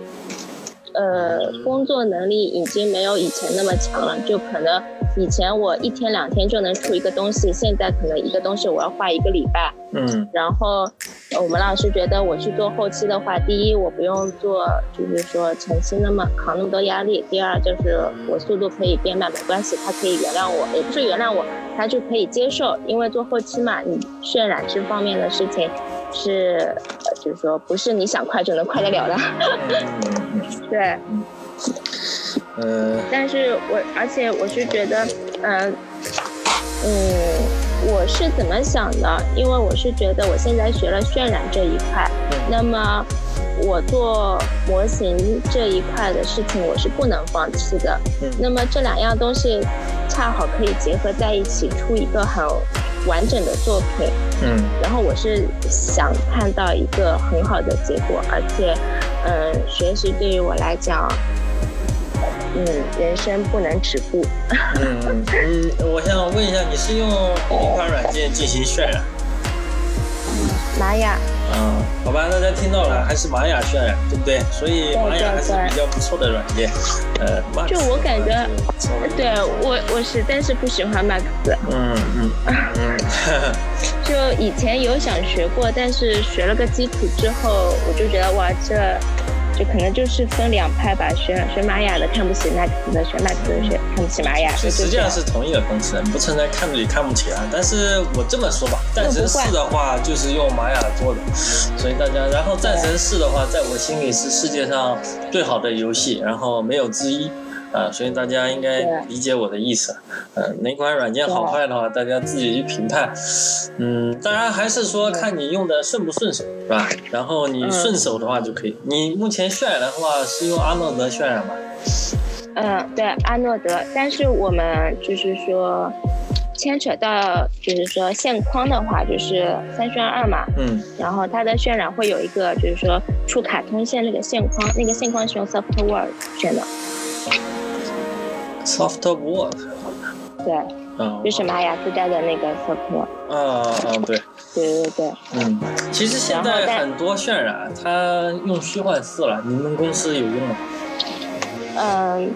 呃，工作能力已经没有以前那么强了，就可能以前我一天两天就能出一个东西，现在可能一个东西我要画一个礼拜。嗯然后呃我们老师觉得我去做后期的话，第一我不用做，就是说前期那么扛那么多压力；第二就是我速度可以变慢，没关系，他可以原谅我，也不是原谅我，他就可以接受，因为做后期嘛，你渲染这方面的事情是，呃就是说不是你想快就能快得了的，嗯对。嗯但是我而且我是觉得，嗯、嗯，我是怎么想的？因为我是觉得我现在学了渲染这一块，嗯那么我做模型这一块的事情我是不能放弃的。嗯那么这两样东西恰好可以结合在一起，出一个很完整的作品。嗯然后我是想看到一个很好的结果，而且，嗯，学习对于我来讲，嗯，人生不能止步。嗯嗯嗯，我想问一下，你是用哪款软件进行渲染？玛雅，嗯，好吧，大家听到了，还是玛雅渲染，对不对？所以玛雅还是比较不错的软件。呃就我感觉对我我实在是不喜欢 Max，嗯嗯嗯，就以前有想学过，但是学了个基础之后，我就觉得哇，这就可能就是分两派吧，学学玛雅的看不起 Max 的，学 Max 的学看不起玛雅，这实际上是同一个公司，不存在看得起看不起啊。但是我这么说吧，战神四的话就是用玛雅做的，所以大家，然后战神四的话，在我心里是世界上最好的游戏，然后没有之一。啊，所以大家应该理解我的意思。呃，哪款软件好坏的话，大家自己去评判。嗯，当然还是说看你用的顺不顺手，是吧？然后你顺手的话就可以。你目前渲染的话是用阿诺德渲染吗？嗯，对，阿诺德，但是我们就是说。牵扯到就是说线框的话，就是三渲二嘛，嗯然后它的渲染会有一个就是说出卡通线那个线框，那个线框是用 Software 选的，，Softboard。对，嗯，就是玛雅自带的那个 Software，啊啊对，对对对，嗯，其实现在很多渲染它用虚幻四了，你们公司有用吗？嗯，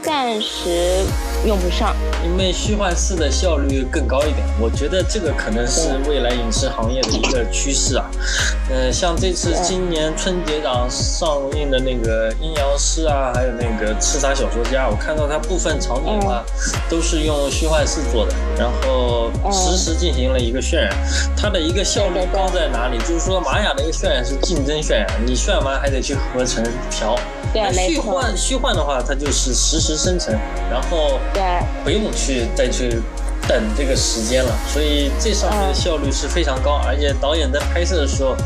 暂时用不上，因为虚幻四的效率更高一点，我觉得这个可能是未来影视行业的一个趋势啊。呃，像这次今年春节档上映的那个《阴阳师》啊，还有那个《刺杀小说家》，我看到它部分场景的话，都是用虚幻四做的，然后嗯实时进行了一个渲染。它的一个效率高在哪里？就是说玛雅的一个渲染是竞争渲染，你渲完还得去合成调。对那，虚，幻虚幻的话，它就是实时生成，然后对。不用去再去等这个时间了，所以这上面的效率是非常高，而且导演在拍摄的时候，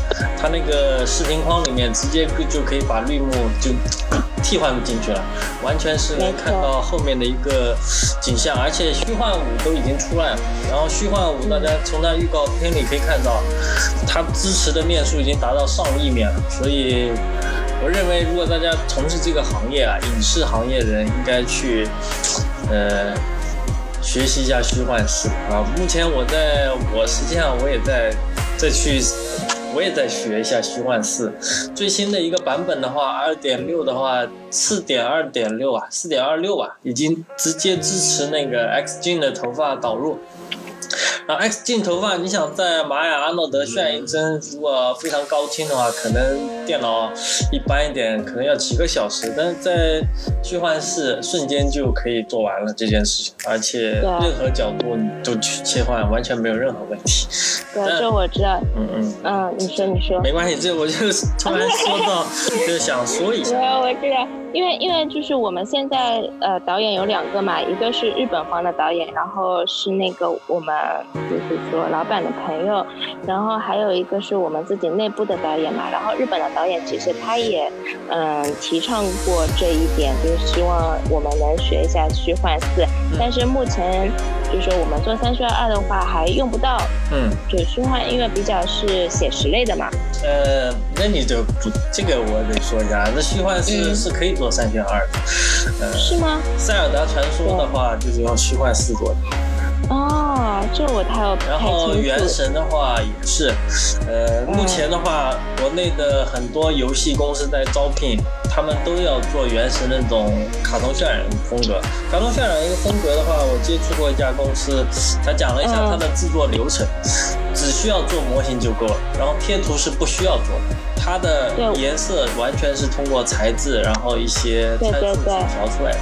他那个视频框里面直接就可以把绿幕就替换进去了，完全是能看到后面的一个景象，而且虚幻五都已经出来了，然后虚幻五大家从那预告片里可以看到，它支持的面数已经达到上亿面了，所以。我认为，如果大家从事这个行业啊，影视行业人应该去，呃，学习一下虚幻四啊。目前我在，我实际上我也在再去，我也在学一下虚幻四。最新的一个版本的话，二点六的话，四点二点六啊，四点二六吧，已经直接支持那个 X 镜的头发导入。然后 X 镜头发，你想在玛雅阿诺德炫一帧，如果非常高清的话，可能电脑一般一点，可能要几个小时。但是在虚幻四瞬间就可以做完了这件事情，而且任何角度你都去切换，完全没有任何问题。对，这我知道。嗯嗯嗯，你说你说。没关系，这我就突然说到，就想说一下。对，我知道。因为因为就是我们现在呃导演有两个嘛，一个是日本方的导演，然后是那个我们就是说老板的朋友，然后还有一个是我们自己内部的导演嘛。然后日本的导演其实他也嗯提倡过这一点，就是希望我们能学一下虚幻四，但是目前就是说我们做三虚二的话还用不到，嗯，就虚幻因为比较是写实类的嘛。呃，那你就不这个我得说一下，那虚幻四是可以做。做三选二的，呃，是吗？塞尔达传说的话，就是用虚幻四做的。哦，这我太有然后原神的话也是，呃，目前的话，国内的很多游戏公司在招聘，他们都要做原神那种卡通渲染风格。卡通渲染一个风格的话，我接触过一家公司，他讲了一下它的制作流程，只需要做模型就够了，然后贴图是不需要做的。它的颜色完全是通过材质，然后一些参数去调出来的。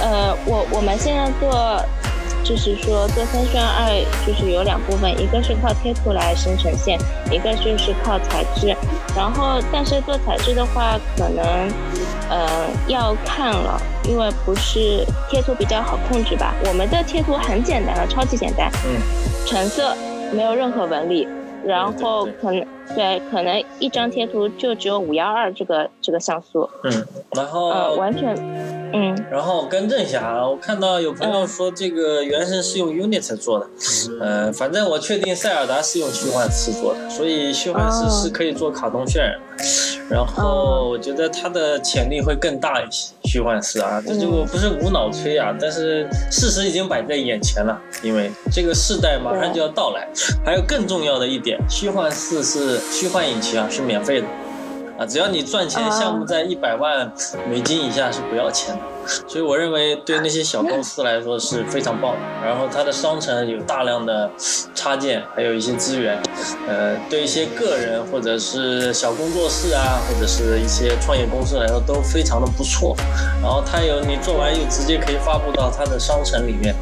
呃，我我们现在做，就是说做三选二，就是有两部分，一个是靠贴图来生成线，一个就是靠材质。然后，但是做材质的话，可能呃要看了，因为不是贴图比较好控制吧。我们的贴图很简单了，超级简单，嗯，橙色，没有任何纹理。然后可能对，可能一张贴图就只有五幺二这个这个像素。嗯，然后呃完全，嗯。然后更正一下啊，我看到有朋友说这个原神是用 Unity 做的，呃，反正我确定塞尔达是用虚幻四做的，所以虚幻四是可以做卡通渲染的。然后我觉得它的潜力会更大一些。虚幻四啊，这就不是无脑吹啊，但是事实已经摆在眼前了，因为这个世代马上就要到来。还有更重要的一点，虚幻四是虚幻引擎啊，是免费的。啊，只要你赚钱，项目在一百万美金以下是不要钱的，所以我认为对那些小公司来说是非常棒的。然后它的商城有大量的插件，还有一些资源，呃，对一些个人或者是小工作室啊，或者是一些创业公司来说都非常的不错。然后它有你做完又直接可以发布到它的商城里面，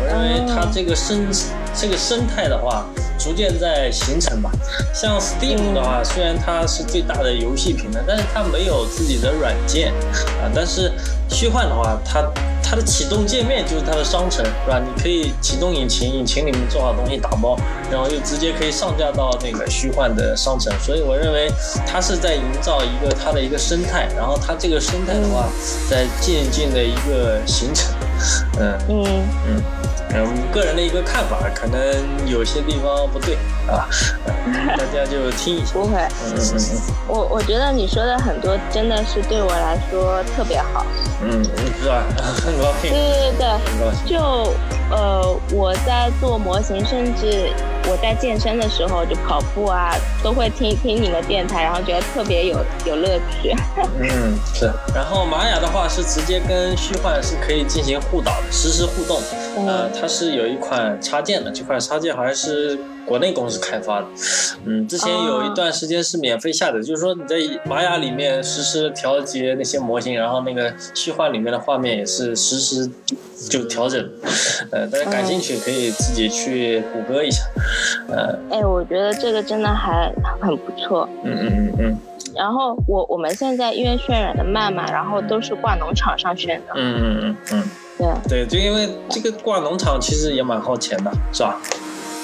我认为它这个生这个生态的话。逐渐在形成吧。像 Steam 的话，虽然它是最大的游戏平台，但是它没有自己的软件啊。但是虚幻的话，它它的启动界面就是它的商城，是吧？你可以启动引擎，引擎里面做好东西打包，然后又直接可以上架到那个虚幻的商城。所以我认为它是在营造一个它的一个生态，然后它这个生态的话，在渐进的一个形成。嗯 嗯嗯。嗯，个人的一个看法，可能有些地方不对啊，大家就听一下。不会，嗯嗯嗯，我我觉得你说的很多真的是对我来说特别好。嗯，是吧？很高兴。对对对对，很高兴。就呃，我在做模型，甚至我在健身的时候，就跑步啊，都会听听你的电台，然后觉得特别有有乐趣。嗯，是。然后玛雅的话是直接跟虚幻是可以进行互导的，实时互动。呃，它是有一款插件的，这款插件好像是国内公司开发的。嗯，之前有一段时间是免费下载，就是说你在玛雅里面实时调节那些模型，然后那个虚幻里面的画面也是实时就调整。呃，大家感兴趣可以自己去谷歌一下。呃，哎，我觉得这个真的还很不错。嗯嗯嗯嗯。然后我我们现在因为渲染的慢嘛，然后都是挂农场上渲的。嗯嗯嗯嗯。对，就因为这个挂农场其实也蛮耗钱的，是吧？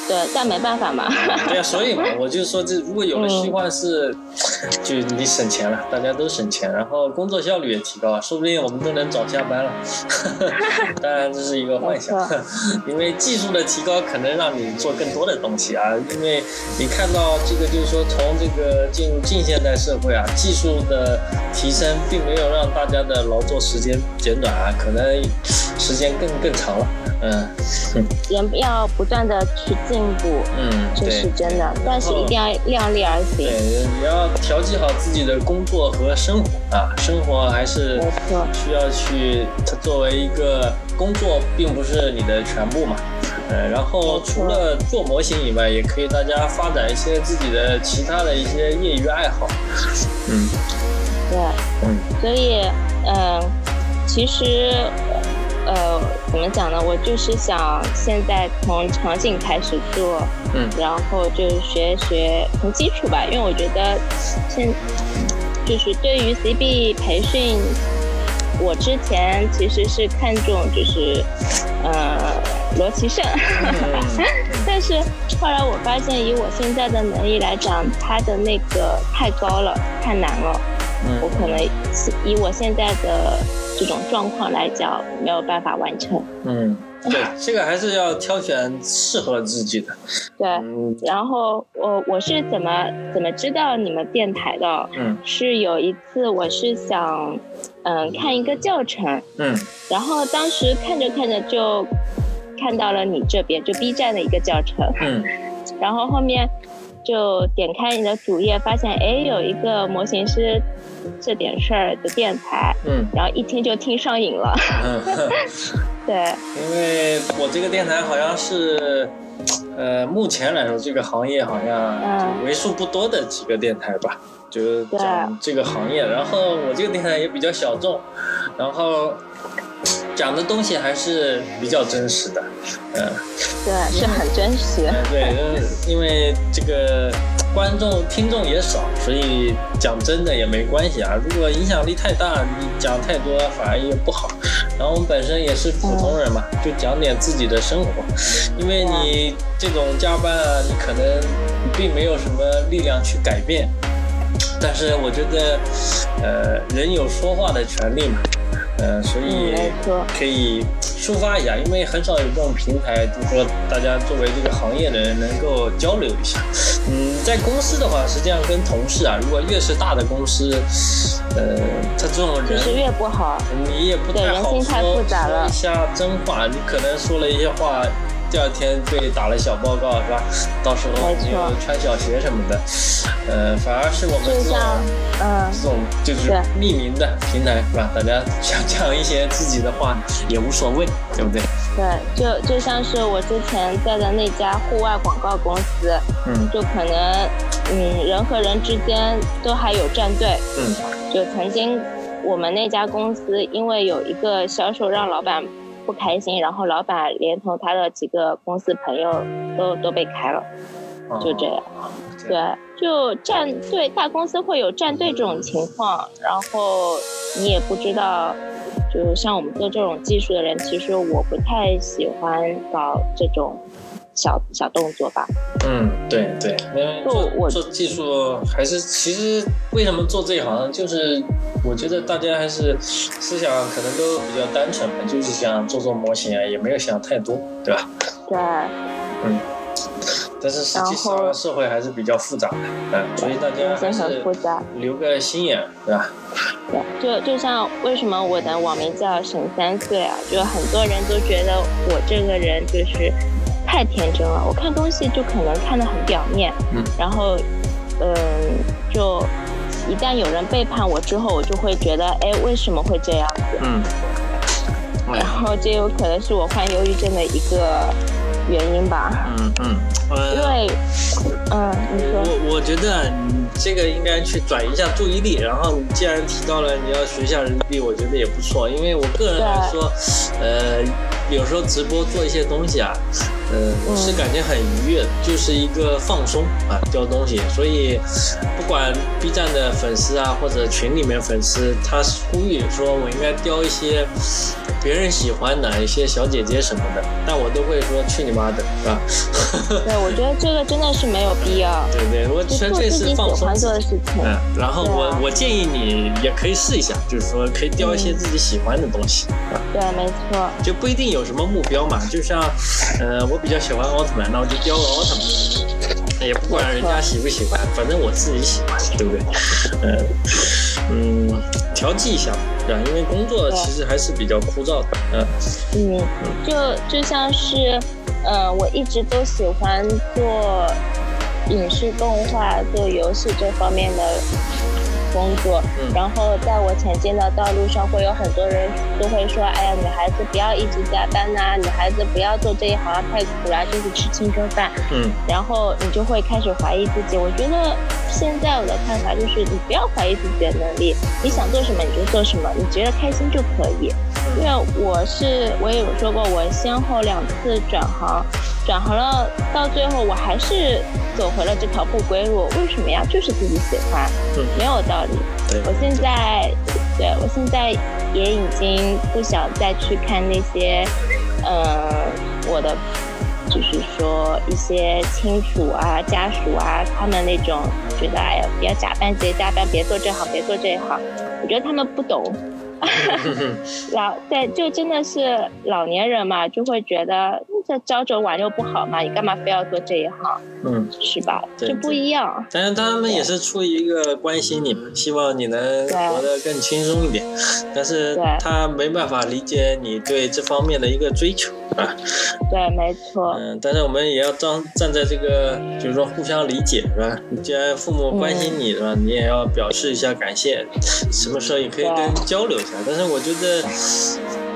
对，但没办法嘛。对啊、所以嘛，我就说这如果有了虚幻是，就你省钱了，大家都省钱，然后工作效率也提高了，说不定我们都能早下班了。当然这是一个幻想，因为技术的提高可能让你做更多的东西啊，因为你看到这个就是说从这个进入近现代社会啊，技术的提升并没有让大家的劳作时间减短啊，可能时间更更长了。嗯人要不断的去进步，嗯，这。是真的，但是一定要量力而行。对，你要调剂好自己的工作和生活啊，生活还是，需要去，它作为一个工作，并不是你的全部嘛。呃，然后除了做模型以外，也可以大家发展一些自己的其他的一些业余爱好。嗯对，嗯所以，嗯、其实，呃，怎么讲呢？我就是想现在从场景开始做，嗯然后就学学从基础吧，因为我觉得现就是对于 CB 培训，我之前其实是看重就是，呃，罗奇胜。嗯 但是后来我发现，以我现在的能力来讲，他的那个太高了，太难了。我嗯可能以我现在的这种状况来讲，没有办法完成。嗯，对，这个还是要挑选适合自己的。对，嗯。然后我我是怎么怎么知道你们电台的？嗯。是有一次我是想，嗯，看一个教程，嗯。然后当时看着看着就看到了你这边就 B 站的一个教程，嗯。然后后面就点开你的主页，发现哎有一个模型师这点事儿的电台，嗯然后一听就听上瘾了。嗯。对，因为我这个电台好像是，呃，目前来说这个行业好像为数不多的几个电台吧，就是讲这个行业。然后我这个电台也比较小众，然后讲的东西还是比较真实的，嗯、对，是很真实。呃对，呃因为这个观众听众也少，所以讲真的也没关系啊。如果影响力太大，你讲太多反而也不好。然后我们本身也是普通人嘛，就讲点自己的生活，因为你这种加班啊，你可能并没有什么力量去改变。但是我觉得，呃，人有说话的权利嘛，呃，所以可以抒发一下，因为很少有这种平台，就是说大家作为这个行业的人能够交流一下。嗯，在公司的话，实际上跟同事啊，如果越是大的公司，呃，他这种人其实越不好。你也不太好人心太说复杂了说一下真话，你可能说了一些话，第二天被打了小报告是吧？到时候没错你又穿小鞋什么的，呃，反而是我们这种嗯，这种就是匿名的平台是吧？大家想讲一些自己的话也无所谓，对不对？对，就就像是我之前在的那家户外广告公司，嗯就可能，嗯，人和人之间都还有站队。嗯就曾经我们那家公司因为有一个销售让老板不开心，然后老板连同他的几个公司朋友都都被开了，就这样。哦对，就站队，大公司会有站队这种情况，然后你也不知道，就像我们做这种技术的人，其实我不太喜欢搞这种小小动作吧。嗯，对对，因为做我做技术还是其实为什么做这一行，就是我觉得大家还是思想可能都比较单纯嘛，就是想做做模型啊，也没有想太多，对吧？对，嗯但是实际上社会还是比较复杂的，嗯，所以大家还是复杂。留个心眼，对吧？对，就就像为什么我的网名叫沈三岁啊，就很多人都觉得我这个人就是太天真了，我看东西就可能看得很表面，嗯，然后，嗯，就一旦有人背叛我之后，我就会觉得，哎，为什么会这样子？嗯，然后这有可能是我患忧郁症的一个原因吧，嗯嗯，呃因为，嗯，你说，我我觉得你这个应该去转移一下注意力，然后你既然提到了你要学一下人民币，我觉得也不错，因为我个人来说，呃，有时候直播做一些东西啊，呃，嗯是感觉很愉悦，就是一个放松啊，丢东西，所以不管 B 站的粉丝啊，或者群里面粉丝，他呼吁说我应该雕一些别人喜欢哪一些小姐姐什么的，但我都会说去你妈的，是吧？对，我觉得这个真的是没有必要。对对，我纯粹是放松做的事情。嗯，然后我我建议你也可以试一下，就是说可以雕一些自己喜欢的东西啊。对，没错。就不一定有什么目标嘛，就像，呃，我比较喜欢奥特曼，那我就雕个奥特曼，也不管人家喜不喜欢，反正我自己喜欢，对不对？嗯嗯，调剂一下。对吧，因为工作其实还是比较枯燥的，嗯。嗯，就就像是，呃，我一直都喜欢做影视动画、做游戏这方面的。工作，然后在我前进的道路上，会有很多人都会说：“哎呀，女孩子不要一直加班呐，女孩子不要做这一行太苦了，就是吃青春饭。”嗯，然后你就会开始怀疑自己。我觉得现在我的看法就是，你不要怀疑自己的能力，你想做什么你就做什么，你觉得开心就可以。因为我是我也有说过，我先后两次转行。转行了，到最后我还是走回了这条不归路。为什么呀？就是自己喜欢，没有道理。我现在，对我现在也已经不想再去看那些，呃，我的，就是说一些亲属啊、家属啊，他们那种觉得，哎呀，不要加班，别加班，别做这行，别做这行。我觉得他们不懂。老对，就真的是老年人嘛，就会觉得这朝九晚六不好嘛，你干嘛非要做这一行？嗯，是吧？就不一样。但是他们也是出于一个关心你，希望你能活得更轻松一点。但是他没办法理解你对这方面的一个追求啊。对，没错。嗯，但是我们也要站站在这个，就是说互相理解，是吧？既然父母关心你，是吧？你也要表示一下感谢，什么时候也可以跟交流。但是我觉得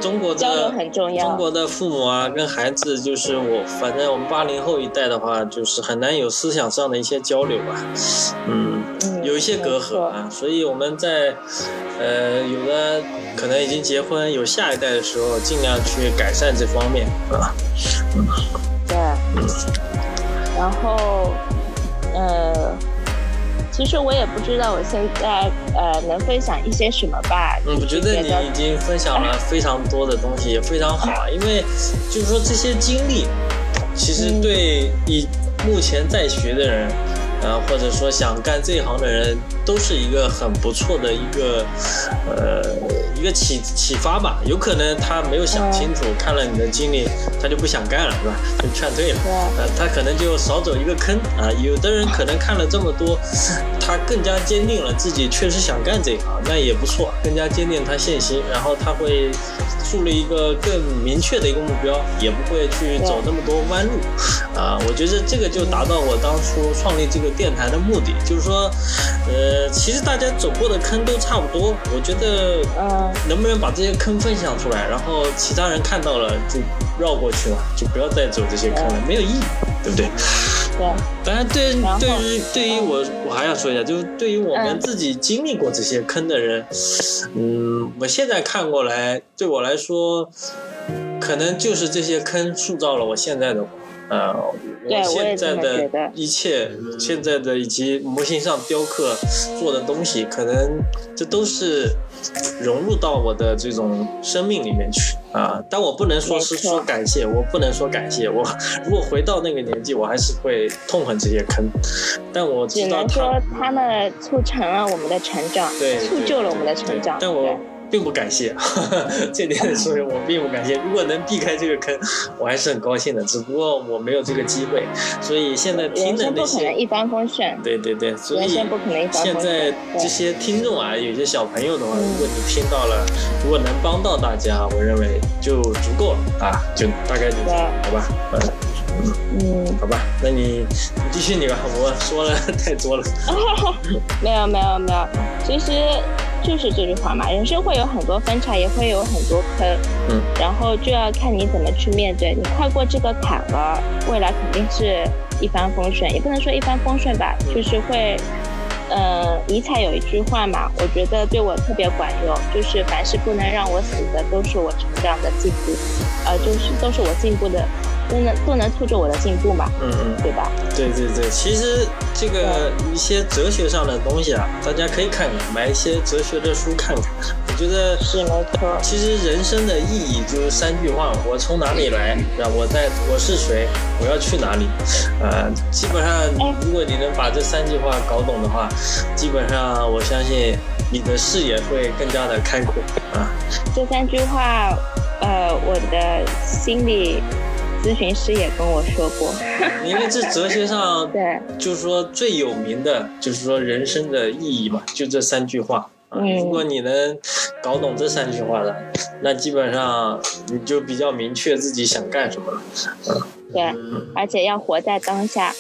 中国的中国的父母啊，跟孩子就是我，反正我们八零后一代的话，就是很难有思想上的一些交流吧，嗯，有一些隔阂啊，所以我们在呃有的可能已经结婚有下一代的时候，尽量去改善这方面啊，嗯，对，嗯，然后呃。其实我也不知道我现在呃能分享一些什么吧。嗯，我觉得你已经分享了非常多的东西，也非常好。因为就是说这些经历，其实对以目前在学的人，呃，或者说想干这一行的人，都是一个很不错的一个呃。一个启启发吧，有可能他没有想清楚，看了你的经历，他就不想干了，是吧？就劝退了。呃，他可能就少走一个坑啊。有的人可能看了这么多，他更加坚定了自己确实想干这一行，那也不错，更加坚定他信心，然后他会树立一个更明确的一个目标，也不会去走那么多弯路。啊，我觉得这个就达到我当初创立这个电台的目的，就是说，呃，其实大家走过的坑都差不多，我觉得，嗯。能不能把这些坑分享出来，然后其他人看到了就绕过去了，就不要再走这些坑了，没有意义，对不对？对。当然，对对于对于我，我还要说一下，就是对于我们自己经历过这些坑的人，嗯，我现在看过来，对我来说，可能就是这些坑塑造了我现在的。呃，我现在的一切，现在的以及模型上雕刻做的东西，可能这都是融入到我的这种生命里面去啊。但我不能说是说感谢，我不能说感谢。我如果回到那个年纪，我还是会痛恨这些坑。但我知道，只能说他们促成了我们的成长，对，促就了我们的成长。但我。并不感谢，这点说明我并不感谢。如果能避开这个坑，我还是很高兴的。只不过我没有这个机会，所以现在听的那些，不可能一帆风顺。对对对，所以现在这些听众啊，有些小朋友的话，如果你听到了，如果能帮到大家，我认为就足够了啊，就大概就这样，好吧？嗯嗯，好吧，那你你继续你吧，我说了 太多了。没有没有没有，其实。就是这句话嘛，人生会有很多分叉，也会有很多坑，嗯，然后就要看你怎么去面对。你跨过这个坎了，未来肯定是一帆风顺，也不能说一帆风顺吧，就是会，呃，尼采有一句话嘛，我觉得对我特别管用，就是凡是不能让我死的，都是我成长的进步，呃，就是都是我进步的都能都能促进我的进步嘛，嗯嗯，对吧？对对对，其实这个一些哲学上的东西啊，大家可以看看，买一些哲学的书看看。我觉得是没错。其实人生的意义就是三句话：我从哪里来，啊，我在我是谁，我要去哪里。呃，基本上如果你能把这三句话搞懂的话，基本上我相信你的视野会更加的开阔啊。这三句话，呃，我的心理咨询师也跟我说过。因为这哲学上，对，就是说最有名的就是说人生的意义嘛，就这三句话。嗯，如果你能搞懂这三句话的，那基本上你就比较明确自己想干什么了。嗯，对，而且要活在当下。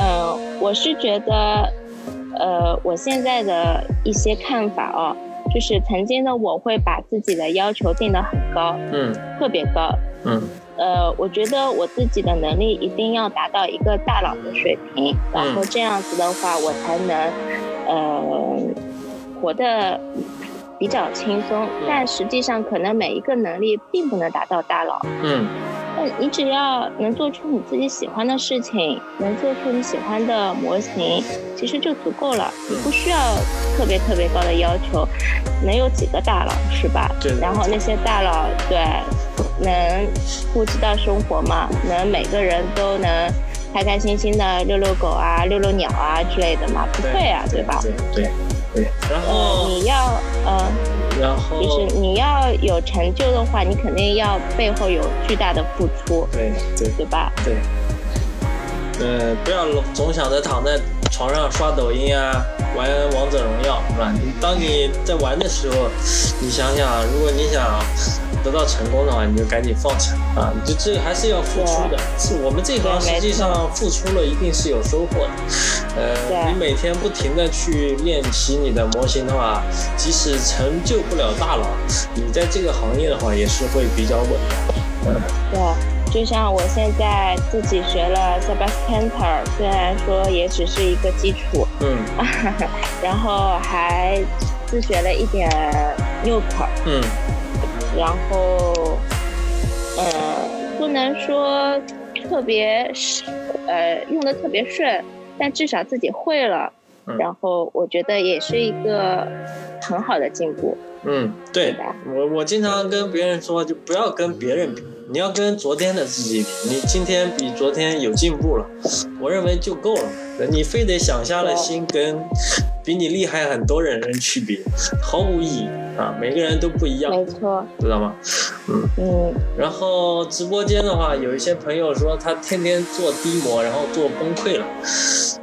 嗯，我是觉得，呃，我现在的一些看法哦，就是曾经的我会把自己的要求定得很高，嗯，特别高，嗯，呃，我觉得我自己的能力一定要达到一个大佬的水平，然后这样子的话，我才能，呃。活得比较轻松，但实际上可能每一个能力并不能达到大佬。嗯，那你只要能做出你自己喜欢的事情，能做出你喜欢的模型，其实就足够了。你不需要特别特别高的要求。能有几个大佬是吧？对。然后那些大佬对，能顾及到生活嘛？能每个人都能开开心心的遛遛狗啊、遛遛鸟啊之类的嘛？不会啊，对吧？对。对，然后你要呃，然后就是你要有成就的话，你肯定要背后有巨大的付出，对对对吧？对，呃，不要总想着躺在床上刷抖音啊，玩王者荣耀，是吧？你当你在玩的时候，你想想，如果你想。得到成功的话，你就赶紧放下啊！就这还是要付出的。是我们这行实际上付出了一定是有收获的。呃，你每天不停的去练习你的模型的话，即使成就不了大佬，你在这个行业的话也是会比较稳。嗯，对，就像我现在自己学了 s e b a s t i a n t e r 虽然说也只是一个基础，嗯，然后还自学了一点 Nuke，嗯。然后，呃，不能说特别是，呃，用的特别顺，但至少自己会了。然后我觉得也是一个很好的进步。嗯，对，我我经常跟别人说，就不要跟别人比，你要跟昨天的自己比。你今天比昨天有进步了，我认为就够了。你非得想下了心跟比你厉害很多人人区别，毫无意义啊！每个人都不一样，没错，知道吗？嗯嗯。然后直播间的话，有一些朋友说他天天做低模，然后做崩溃了。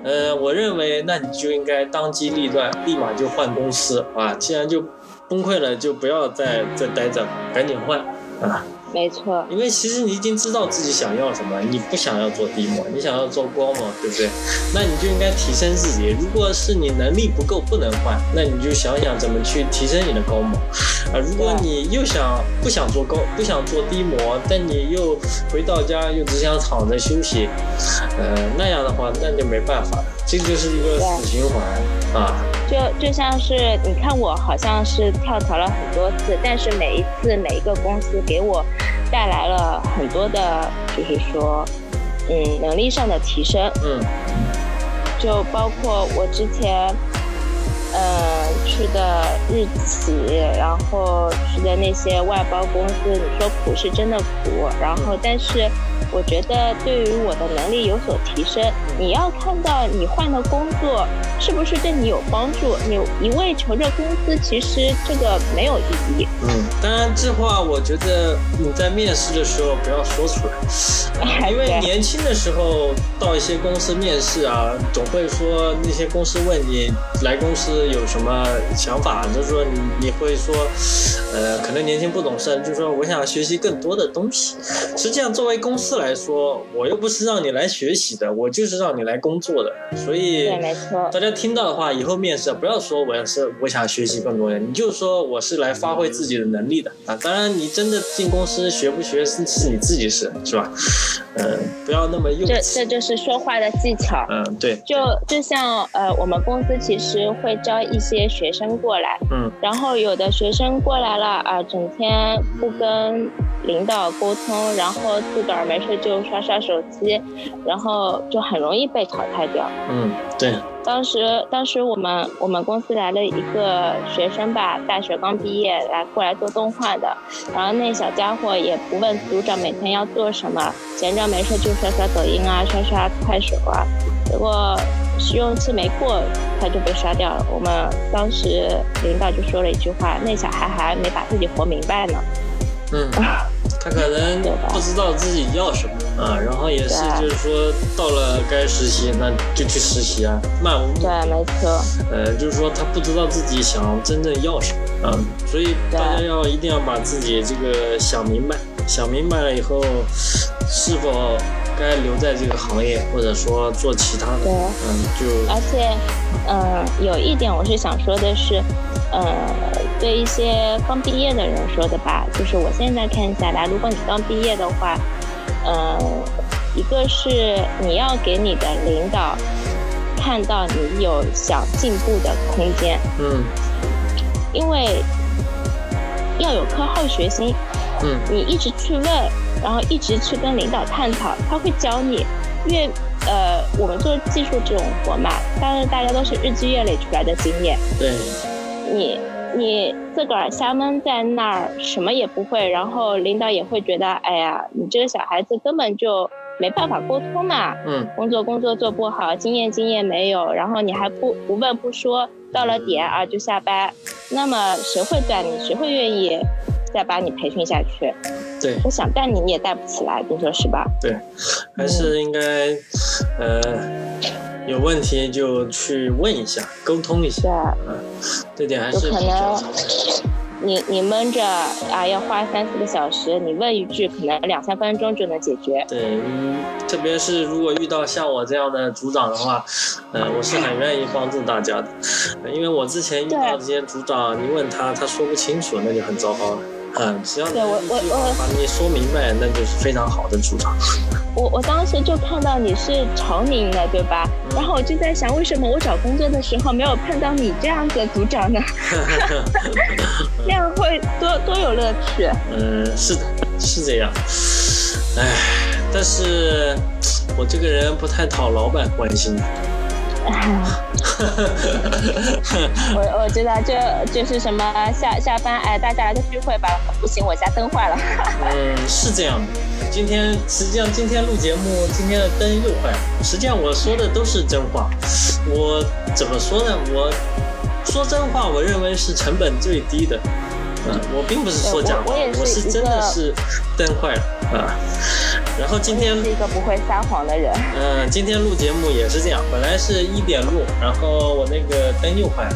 呃，我认为那你就应该当机立断，立马就换公司啊！既然就崩溃了，就不要再再待着，赶紧换啊！没错，因为其实你已经知道自己想要什么，你不想要做低模，你想要做光模，对不对？那你就应该提升自己。如果是你能力不够不能换，那你就想想怎么去提升你的高模。啊，如果你又想不想做高，不想做低模，但你又回到家又只想躺着休息，呃，那样的话那就没办法了，这就是一个死循环啊。就就像是你看我好像是跳槽了很多次，但是每一次每一个公司给我带来了很多的，就是说，嗯，能力上的提升。嗯。就包括我之前，嗯，去的日企，然后去的那些外包公司，你说苦是真的苦，然后但是。我觉得对于我的能力有所提升，你要看到你换的工作是不是对你有帮助。你一味求着工资，其实这个没有意义。嗯，当然这话我觉得你在面试的时候不要说出来，因为年轻的时候到一些公司面试啊，总会说那些公司问你来公司有什么想法，就是说你你会说，呃，可能年轻不懂事，就是说我想学习更多的东西。实际上作为公司。来说，我又不是让你来学习的，我就是让你来工作的。所以，对，没错。大家听到的话，以后面试不要说我是我想学习更多的，你就说我是来发挥自己的能力的啊。当然，你真的进公司学不学是是你自己事，是吧？嗯，不要那么幼这稚。这就是说话的技巧。嗯，对，就就像呃，我们公司其实会招一些学生过来，嗯。然后有的学生过来了啊、整天不跟领导沟通，然后自个儿没事就刷刷手机，然后就很容易被淘汰掉。嗯，对，当时，当时我们我们公司来了一个学生吧，大学刚毕业来过来做动画的，然后那小家伙也不问组长每天要做什么，闲着没事就刷刷抖音啊，刷刷快手啊，结果试用期没过他就被刷掉了。我们当时领导就说了一句话：“那小孩还没把自己活明白呢。嗯，他可能不知道自己要什么啊，然后也是就是说到了该实习那就去实习啊，漫无”目的对，没错，呃，就是说他不知道自己想真正要什么啊，所以大家要一定要把自己这个想明白，想明白了以后，是否该留在这个行业，或者说做其他的，对。嗯，就而且，嗯、有一点我是想说的是，呃，对一些刚毕业的人说的吧，就是我现在看下来，如果你刚毕业的话，呃，一个是你要给你的领导看到你有想进步的空间，嗯因为要有课后学习，嗯你一直去问，然后一直去跟领导探讨，他会教你。因为呃，我们做技术这种活嘛，当然大家都是日积月累出来的经验。对，你你自个儿瞎闷在那儿，什么也不会，然后领导也会觉得，哎呀，你这个小孩子根本就没办法沟通嘛，嗯工作工作做不好，经验经验没有，然后你还不不问不说，到了点啊就下班，那么谁会带你？谁会愿意再把你培训下去？对我想带你，你也带不起来，你说是吧？对，还是应该呃有问题就去问一下，沟通一下，对，这点还有可是比较能你你闷着啊，要花三四个小时，你问一句，可能两三分钟就能解决。对，嗯，特别是如果遇到像我这样的组长的话，呃，我是很愿意帮助大家的，呃因为我之前遇到这些组长，你问他，他说不清楚，那就很糟糕了。嗯，只要对我我我把你说明白，那就是非常好的组长。我我当时就看到你是长宁的，对吧？嗯然后我就在想，为什么我找工作的时候没有碰到你这样的组长呢？那样会多多有乐趣。嗯，是的，是这样。唉，但是我这个人不太讨老板欢心。我我知道，就就是什么下下班，哎，大家来个聚会吧。不行，我家灯坏了。嗯，是这样的。今天实际上今天录节目，今天的灯又坏了。实际上我说的都是真话。我怎么说呢？我说真话，我认为是成本最低的。嗯，我并不是说假话，我是我是真的是灯坏了啊。然后今天是一个不会撒谎的人。嗯，今天录节目也是这样，本来是一点录，然后我那个灯又坏了，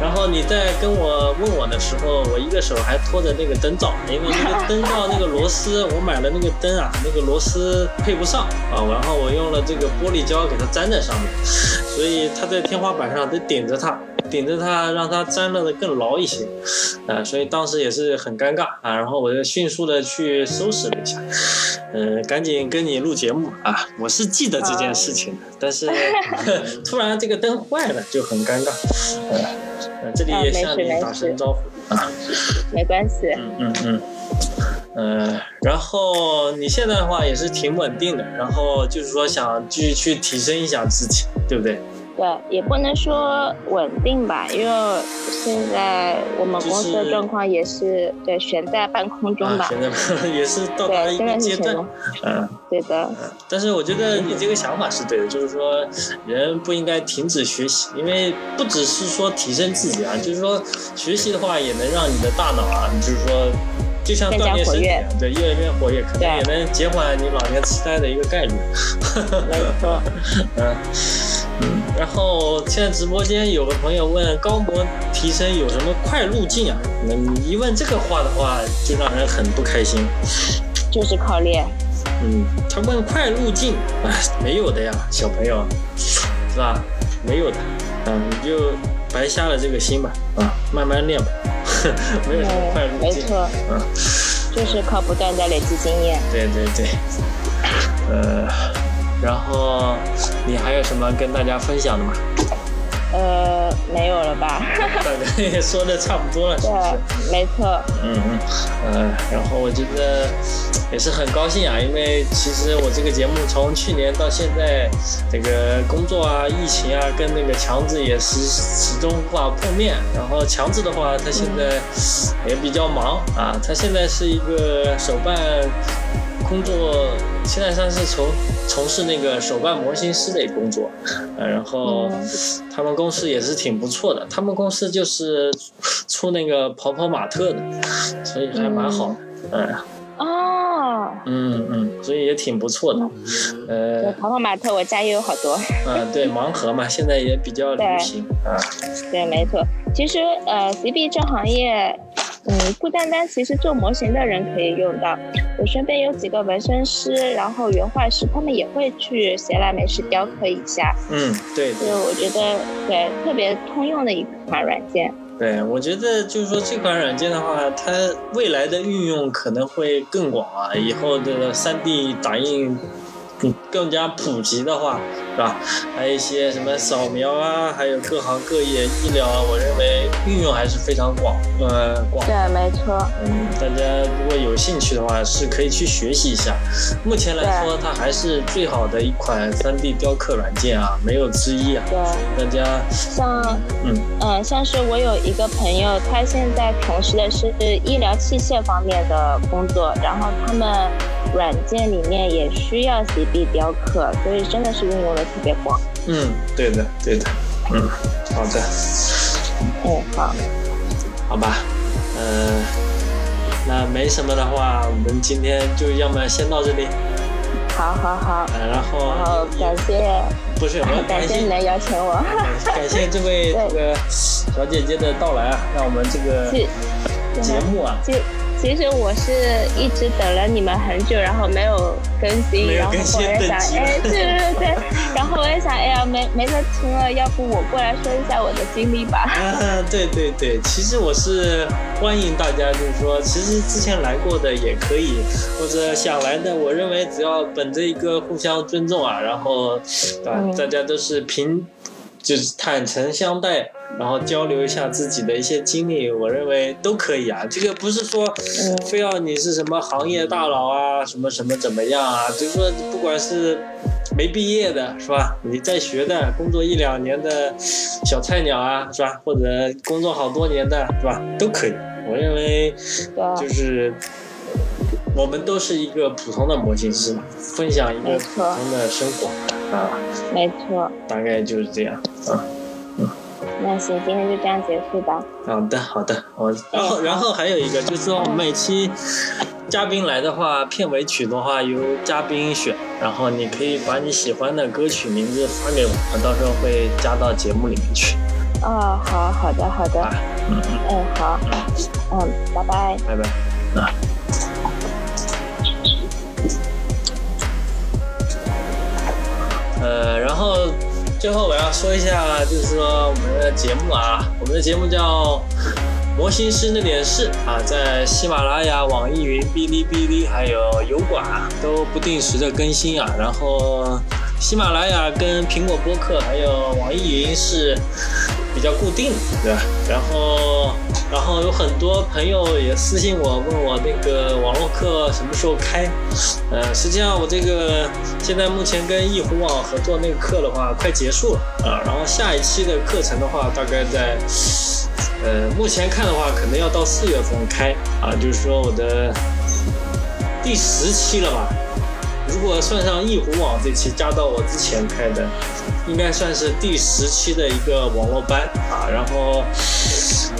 然后你在跟我问我的时候，我一个手还拖着那个灯罩，因为那个灯罩那个螺丝，我买了那个灯啊，那个螺丝配不上啊，然后我用了这个玻璃胶给它粘在上面，所以它在天花板上得顶着它，顶着它让它粘了的更牢一些，啊，所以当时也是很尴尬啊，然后我就迅速的去收拾了一下。嗯，赶紧跟你录节目啊！我是记得这件事情的，但是 突然这个灯坏了，就很尴尬。呃，呃这里也向你打声招呼啊。没关系。嗯嗯嗯。呃，然后你现在的话也是挺稳定的，然后就是说想继续去提升一下自己，对不对？对，也不能说稳定吧，因为现在我们公司的状况也是对悬在半空中吧。啊、现在也是到达一个阶段，嗯，对的。但是我觉得你这个想法是对的，就是说人不应该停止学习，因为不只是说提升自己啊，就是说学习的话也能让你的大脑啊，就是说。就像锻炼身体，对，越来越活跃，可能也能减缓你老年痴呆的一个概率。没错。嗯嗯，然后现在直播间有个朋友问高模提升有什么快路径啊？那你一问这个话的话，就让人很不开心。就是靠练。嗯，他问快路径，哎，没有的呀，小朋友，是吧？没有的，嗯，你就白瞎了这个心吧，啊，慢慢练吧。没有什么快路径，没错，嗯，就是靠不断的累积经验。对对对。呃，然后你还有什么跟大家分享的吗？呃，没有了吧？大概也说的差不多了，是不是？对，没错。嗯嗯，呃，然后我觉得也是很高兴啊，因为其实我这个节目从去年到现在，这个工作啊、疫情啊，跟那个强子也是始终无法碰面。然后强子的话，他现在也比较忙啊，他现在是一个手办工作，现在算是从从事那个手办模型师的一工作，呃，然后嗯。他们公司也是挺不错的，他们公司就是出那个跑跑马特的，所以还蛮好的，嗯。哦，嗯嗯，所以也挺不错的，对，呃。跑跑马特，我家也有好多。嗯，对，盲盒嘛，现在也比较流行啊，对，没错。其实呃，CB 这行业，嗯，不单单其实做模型的人可以用到，我身边有几个纹身师，然后原画师，他们也会去闲来没事雕刻一下。嗯，对所以我觉得对特别通用的一款软件。对，我觉得就是说这款软件的话，它未来的运用可能会更广啊，以后的 3D 打印。嗯，更加普及的话，是吧？还有一些什么扫描啊，还有各行各业医疗啊，我认为运用还是非常广，呃，广。对，没错。嗯，大家如果有兴趣的话，是可以去学习一下。目前来说，它还是最好的一款 3D 雕刻软件啊，没有之一啊。对，大家，像嗯嗯，像是我有一个朋友，他现在从事的是医疗器械方面的工作，然后他们软件里面也需要 CB 雕刻，所以真的是运用的特别广。嗯，对的，对的，嗯，好的，嗯，好，好吧，呃，那没什么的话，我们今天就要么先到这里，好，好，好。呃，然后然后感谢，不是，我要感谢你来邀请我。感谢这位这个小姐姐的到来啊，让我们这个节目啊。其其实我是一直等了你们很久，然后没有更新，然后我也想，哎，对对对对，然后我也想，哎呀，没没得听了，要不我过来说一下我的经历吧。啊，对对对，其实我是欢迎大家，就是说，其实之前来过的也可以，或者想来的，我认为只要本着一个互相尊重啊，然后，对吧？嗯大家都是平，就是坦诚相待，然后交流一下自己的一些经历，我认为都可以啊。这个不是说嗯非要你是什么行业大佬啊，什么什么怎么样啊，就是说不管是。没毕业的是吧？你在学的，工作一两年的小菜鸟啊，是吧？或者工作好多年的，是吧？都可以。我认为就，是我们都是一个普通的模型师嘛，分享一个普通的生活啊，没错。大概就是这样啊。那行，今天就这样结束吧。好的，好的，我然后然后还有一个就是说，我们每期嘉宾来的话，片尾曲的话由嘉宾选，然后你可以把你喜欢的歌曲名字发给我，我到时候会加到节目里面去。哦，好好的好的啊，，嗯嗯，嗯好，嗯，拜拜。拜拜。啊。呃，然后最后我要说一下，就是说我们的节目啊，我们的节目叫《模型师那点事》啊，在喜马拉雅、网易云、哔哩哔哩还有油管都不定时的更新啊。然后喜马拉雅跟苹果播客还有网易云是比较固定的，对吧？然后，然后有很多朋友也私信我，问我那个网络课什么时候开。呃，实际上我这个现在目前跟易虎网合作那个课的话，快结束了啊。然后下一期的课程的话，大概在呃目前看的话，可能要到四月份开啊，就是说我的第十期了吧。如果算上易虎网这期加到我之前开的，应该算是第十期的一个网络班啊。然后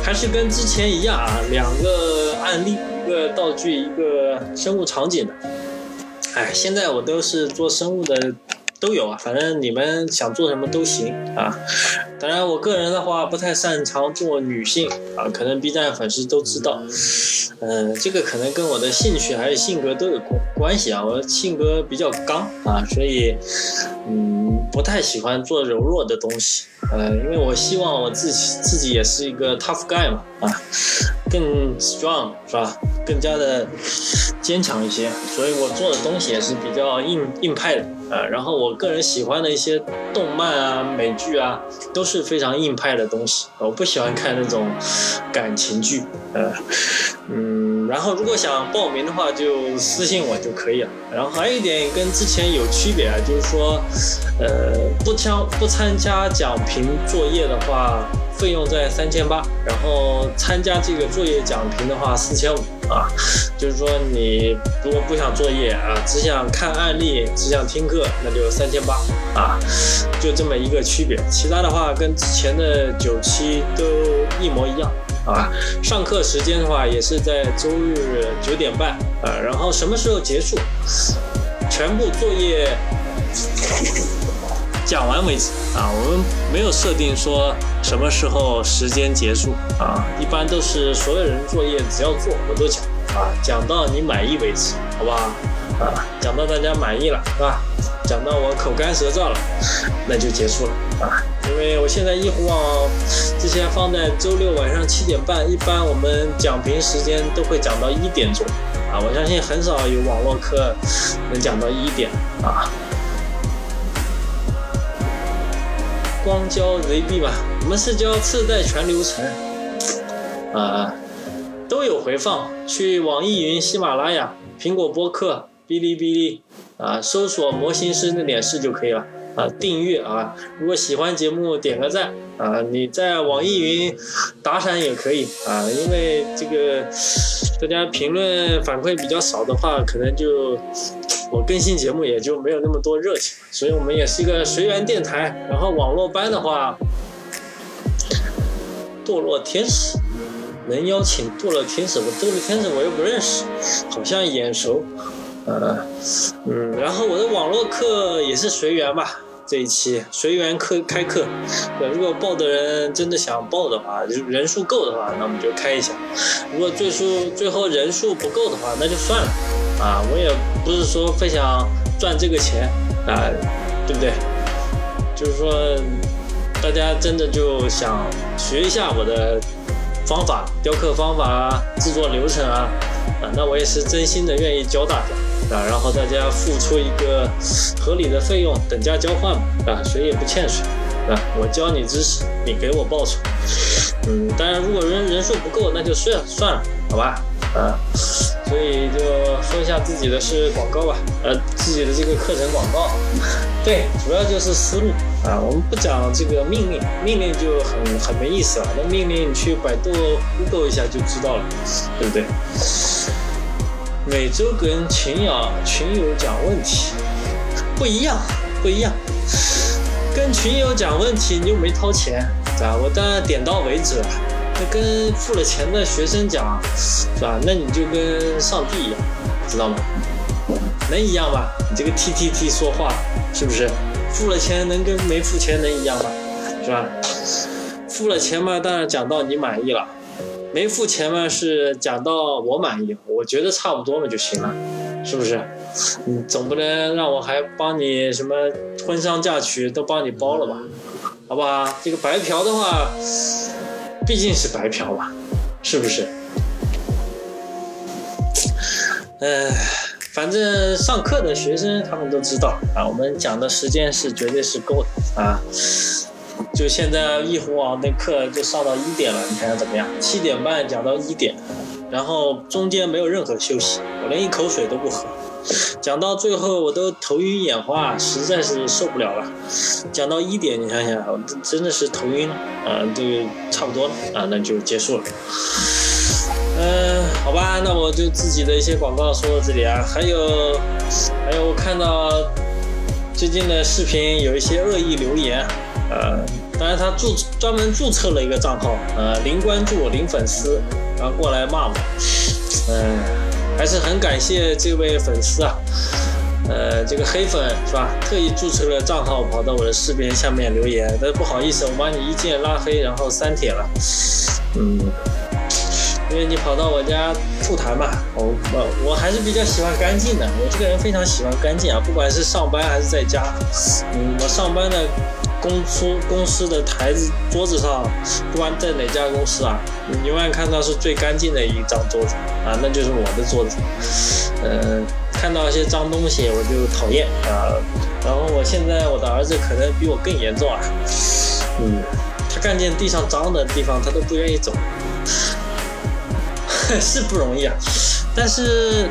还是跟之前一样啊，两个案例，一个道具，一个生物场景的。哎，现在我都是做生物的，都有啊，反正你们想做什么都行啊。当然，我个人的话不太擅长做女性啊，可能 B 站粉丝都知道。嗯、这个可能跟我的兴趣还有性格都有关关系啊。我性格比较刚啊，所以嗯不太喜欢做柔弱的东西。呃，因为我希望我自己自己也是一个 tough guy 嘛啊，更 strong 是吧？更加的坚强一些，所以我做的东西也是比较硬硬派的啊。然后我个人喜欢的一些动漫啊、美剧啊，都是非常硬派的东西。我不喜欢看那种感情剧，呃，嗯。然后如果想报名的话，就私信我就可以了。然后还有一点跟之前有区别啊，就是说，呃，不参不参加讲评作业的话。费用在三千八，然后参加这个作业讲评的话四千五啊，就是说你如果不想作业啊，只想看案例，只想听课，那就三千八啊，就这么一个区别。其他的话跟之前的九期都一模一样啊。上课时间的话也是在周日九点半啊，然后什么时候结束？全部作业。讲完为止啊，我们没有设定说什么时候时间结束啊，一般都是所有人作业只要做我都讲啊，讲到你满意为止，好不好？啊，讲到大家满意了是吧？讲到我口干舌燥了，那就结束了啊。因为我现在一虎网之前放在周六晚上七点半，一般我们讲评时间都会讲到一点钟啊，我相信很少有网络课能讲到一点啊。光教 ZB 吧，我们是教次贷全流程，啊，都有回放。去网易云、喜马拉雅、苹果播客、哔哩哔哩啊，搜索“模型师那点事”就可以了。啊，订阅啊，如果喜欢节目点个赞啊，你在网易云打赏也可以啊，因为这个大家评论反馈比较少的话，可能就。我更新节目也就没有那么多热情，所以我们也是一个随缘电台。然后网络班的话，堕落天使能邀请堕落天使，我堕落天使我又不认识，好像眼熟，呃，嗯，然后我的网络课也是随缘吧。这一期随缘课开课，对，如果报的人真的想报的话，就人数够的话，那我们就开一下；如果最数最后人数不够的话，那就算了。啊，我也不是说非想赚这个钱啊，对不对？就是说，大家真的就想学一下我的方法、雕刻方法啊、制作流程啊，啊，那我也是真心的愿意教大家。啊，然后大家付出一个合理的费用，等价交换嘛，啊，谁也不欠谁，啊，我教你知识，你给我报酬，嗯，当然如果人人数不够，那就算了算了，好吧，啊，所以就说一下自己的是广告吧，呃，自己的这个课程广告，对，主要就是思路啊，我们不讲这个命令，命令就很很没意思了，那命令你去百度 Google 一下就知道了，对不对？每周跟群友群友讲问题不一样，不一样。跟群友讲问题你又没掏钱，啊，我当然点到为止了。那跟付了钱的学生讲，是吧？那你就跟上帝一样，知道吗？能一样吗？你这个 T T T 说话是不是？付了钱能跟没付钱能一样吗？是吧？付了钱嘛，当然讲到你满意了。没付钱嘛，是讲到我满意，我觉得差不多嘛就行了，是不是？你总不能让我还帮你什么婚丧嫁娶都帮你包了吧？好不好？这个白嫖的话，毕竟是白嫖嘛，是不是？哎，反正上课的学生他们都知道啊，我们讲的时间是绝对是够的啊。就现在一虎网那课就上到一点了，你看怎么样？七点半讲到一点，然后中间没有任何休息，我连一口水都不喝，讲到最后我都头晕眼花，实在是受不了了。讲到一点，你想想，真的是头晕了，啊，就差不多了，啊，那就结束了。嗯，好吧，那我就自己的一些广告说到这里啊，还有，还有我看到最近的视频有一些恶意留言。呃，当然他注专门注册了一个账号，呃，零关注零粉丝，然后过来骂我，嗯，还是很感谢这位粉丝啊，呃，这个黑粉是吧？特意注册了账号跑到我的视频下面留言，但是不好意思，我把你一键拉黑，然后删帖了，嗯，因为你跑到我家吐痰嘛，我我我还是比较喜欢干净的，我这个人非常喜欢干净啊，不管是上班还是在家，嗯，我上班的。公司公司的台子桌子上，不管在哪家公司啊，你永远看到是最干净的一张桌子啊，那就是我的桌子。嗯，看到一些脏东西我就讨厌啊。然后我现在我的儿子可能比我更严重啊，嗯，他看见地上脏的地方他都不愿意走，是不容易啊，但是。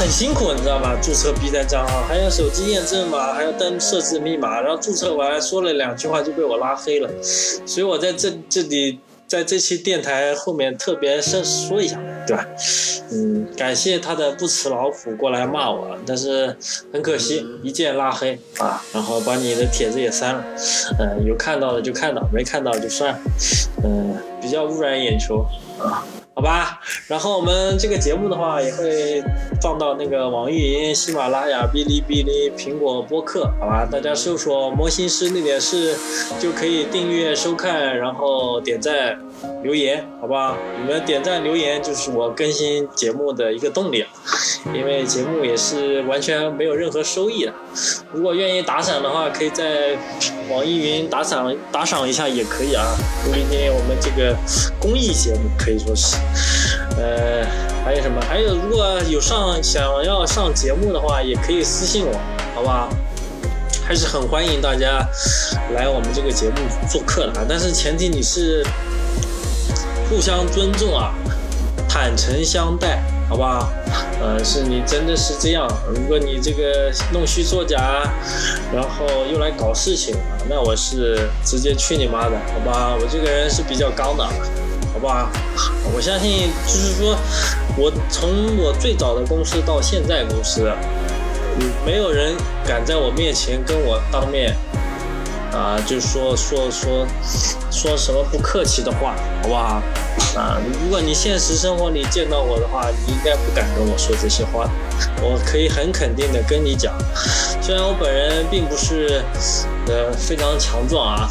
很辛苦，你知道吗？注册 B 站账号，还要手机验证码，还要登设置密码，然后注册完说了两句话就被我拉黑了。所以我在这这里，在这期电台后面特别说说一下，对吧？嗯，感谢他的不辞劳苦过来骂我，但是很可惜，一键拉黑啊，然后把你的帖子也删了。嗯，有看到的就看到，没看到就算了。嗯，比较污染眼球啊。好吧，然后我们这个节目的话也会放到那个网易云、喜马拉雅、哔哩哔哩、苹果播客，好吧，大家搜索“模型师那点事”就可以订阅收看，然后点赞。留言，好不好？你们点赞留言就是我更新节目的一个动力，因为节目也是完全没有任何收益的。如果愿意打赏的话，可以在网易云打赏打赏一下也可以啊。毕竟我们这个公益节目可以说是，呃，还有什么？还有如果有上想要上节目的话，也可以私信我，好不好？还是很欢迎大家来我们这个节目做客的啊，但是前提你是。互相尊重啊，坦诚相待，好不好？呃，是你真的是这样。如果你这个弄虚作假，然后又来搞事情啊，那我是直接去你妈的，好吧？我这个人是比较刚的，好吧？我相信，就是说，我从我最早的公司到现在公司，嗯，没有人敢在我面前跟我当面。啊，就说说说说什么不客气的话，好不好？啊，如果你现实生活里见到我的话，你应该不敢跟我说这些话。我可以很肯定的跟你讲，虽然我本人并不是呃非常强壮啊，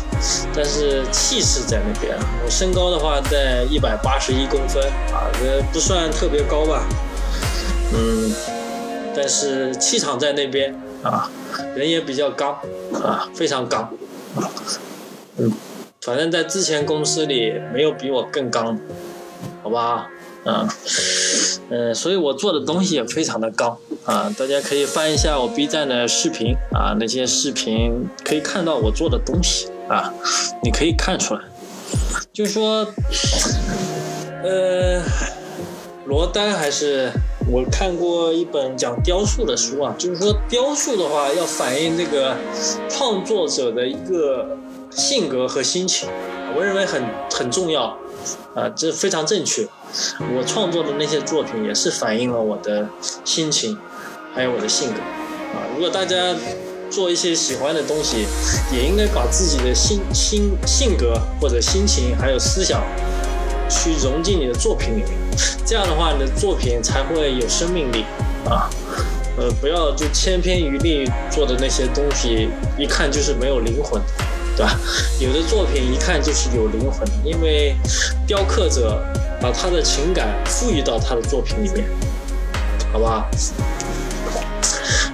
但是气势在那边。我身高的话在一百八十一公分啊，这不算特别高吧？嗯，但是气场在那边啊，人也比较刚啊，非常刚。嗯，反正在之前公司里没有比我更刚，好吧？嗯，嗯，所以我做的东西也非常的刚啊！大家可以翻一下我 B 站的视频啊，那些视频可以看到我做的东西啊，你可以看出来，就是说，呃，罗丹还是。我看过一本讲雕塑的书啊，就是说雕塑的话要反映这个创作者的一个性格和心情，我认为很很重要，啊，这非常正确。我创作的那些作品也是反映了我的心情，还有我的性格，啊，如果大家做一些喜欢的东西，也应该把自己的心心性格或者心情还有思想。去融进你的作品里面，这样的话，你的作品才会有生命力啊！呃，不要就千篇一律做的那些东西，一看就是没有灵魂，对吧？有的作品一看就是有灵魂，因为雕刻者把他的情感赋予到他的作品里面，好不好？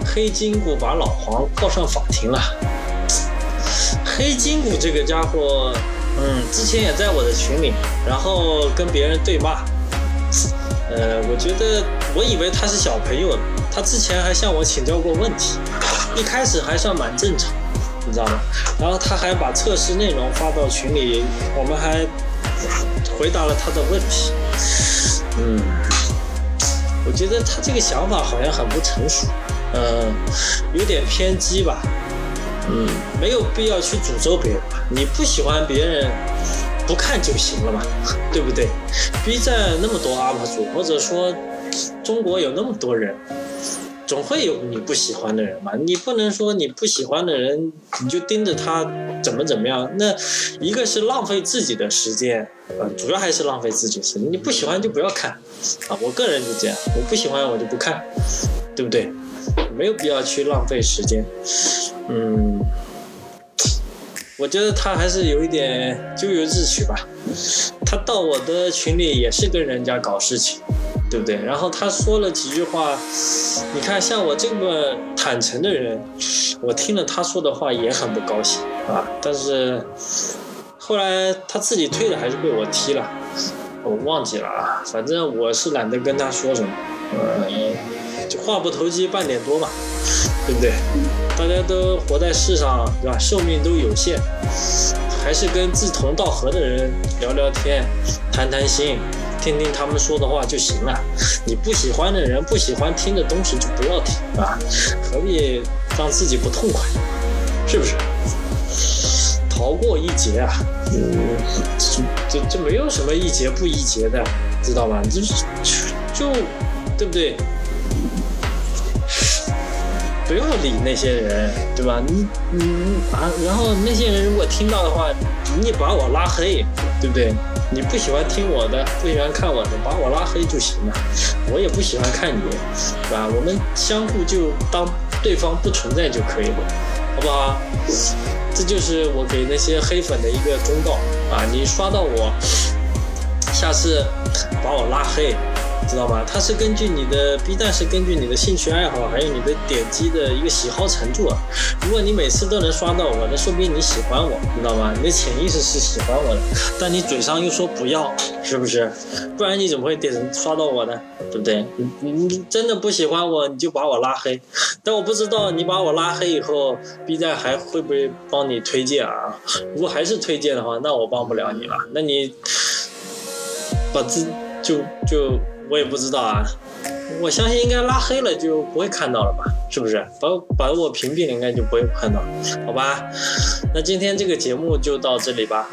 黑金谷把老黄告上法庭了，黑金谷这个家伙。嗯，之前也在我的群里，然后跟别人对骂。呃，我觉得，我以为他是小朋友，他之前还向我请教过问题，一开始还算蛮正常，你知道吗？然后他还把测试内容发到群里，我们还回答了他的问题。嗯，我觉得他这个想法好像很不成熟，嗯，有点偏激吧。嗯，没有必要去诅咒别人吧？你不喜欢别人，不看就行了嘛，对不对？B 站那么多 UP 主，或者说中国有那么多人，总会有你不喜欢的人嘛。你不能说你不喜欢的人，你就盯着他怎么怎么样？那一个是浪费自己的时间，呃，主要还是浪费自己时间。你不喜欢就不要看，啊，我个人就这样，我不喜欢我就不看，对不对？没有必要去浪费时间。嗯，我觉得他还是有一点咎由自取吧。他到我的群里也是跟人家搞事情，对不对？然后他说了几句话，你看像我这么坦诚的人，我听了他说的话也很不高兴啊。但是后来他自己退了，还是被我踢了，我忘记了啊。反正我是懒得跟他说什么，呃，就话不投机半点多嘛，对不对？大家都活在世上，对吧？寿命都有限，还是跟志同道合的人聊聊天，谈谈心。听听他们说的话就行了，你不喜欢的人不喜欢听的东西就不要听啊，何必让自己不痛快，是不是？逃过一劫啊，嗯，这这没有什么一劫不一劫的，知道吧？就是就对不对？不要理那些人，对吧？你你啊，然后那些人如果听到的话，你把我拉黑，对不对？你不喜欢听我的，不喜欢看我的，把我拉黑就行了。我也不喜欢看你，对吧？我们相互就当对方不存在就可以了，好不好？这就是我给那些黑粉的一个忠告啊！你刷到我，下次把我拉黑。知道吗？它是根据你的 B 站是根据你的兴趣爱好，还有你的点击的一个喜好程度啊。如果你每次都能刷到我，那说明你喜欢我，知道吗？你的潜意识是喜欢我的，但你嘴上又说不要，是不是？不然你怎么会点刷到我呢？对不对？你你真的不喜欢我，你就把我拉黑。但我不知道你把我拉黑以后，B 站还会不会帮你推荐啊？如果还是推荐的话，那我帮不了你了。那你把自就就。我也不知道啊，我相信应该拉黑了就不会看到了吧？是不是？把把我屏蔽了应该就不会看到，好吧？那今天这个节目就到这里吧，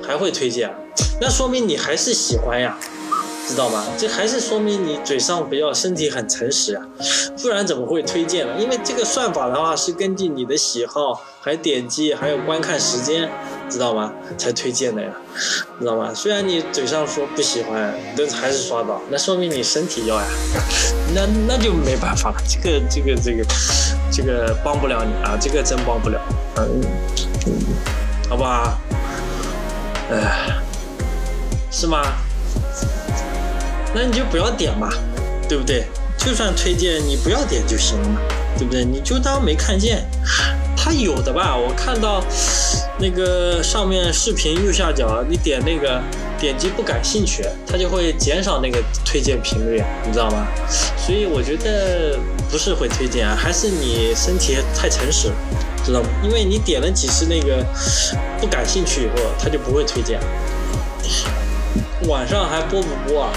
还会推荐，那说明你还是喜欢呀。知道吗？这还是说明你嘴上不要，身体很诚实啊，不然怎么会推荐呢？因为这个算法的话是根据你的喜好、还点击、还有观看时间，知道吗？才推荐的呀，知道吗？虽然你嘴上说不喜欢，但是还是刷到，那说明你身体要呀，那那就没办法了，这个这个这个这个帮不了你啊，这个真帮不了，嗯，好不好？哎，是吗？那你就不要点嘛，对不对？就算推荐你不要点就行了，对不对？你就当没看见。有的吧？我看到那个上面视频右下角，你点那个点击不感兴趣，它就会减少那个推荐频率，你知道吗？所以我觉得不是会推荐，还是你身体太诚实，知道吗？因为你点了几次那个不感兴趣以后，它就不会推荐。晚上还播不播啊？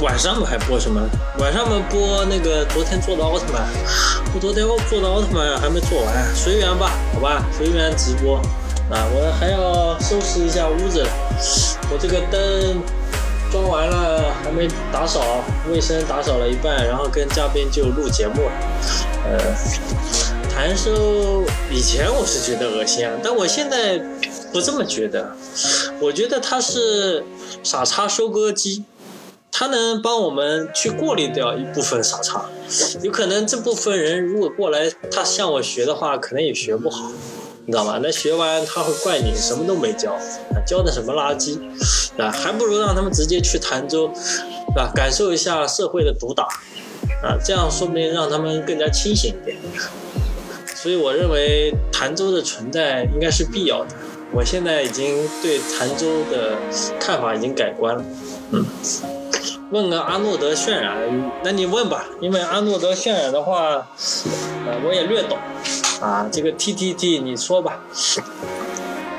晚上们还播什么？晚上们播那个昨天做的奥特曼，我昨天做的奥特曼还没做完，随缘吧，好吧，随缘直播。啊，我还要收拾一下屋子，我这个灯装完了，还没打扫卫生，打扫了一半，然后跟嘉宾就录节目。呃，弹收以前我是觉得恶心啊，但我现在不这么觉得，我觉得他是傻叉收割机。他能帮我们去过滤掉一部分傻叉，有可能这部分人如果过来，他向我学的话，可能也学不好，你知道吗？那学完他会怪你什么都没教，啊教的什么垃圾，啊，还不如让他们直接去潭州，啊，感受一下社会的毒打，啊，这样说不定让他们更加清醒一点。所以我认为潭州的存在应该是必要的。我现在已经对潭州的看法已经改观了，嗯。问个阿诺德渲染，那你问吧，因为阿诺德渲染的话，呃，我也略懂，啊，这个 T T T 你说吧，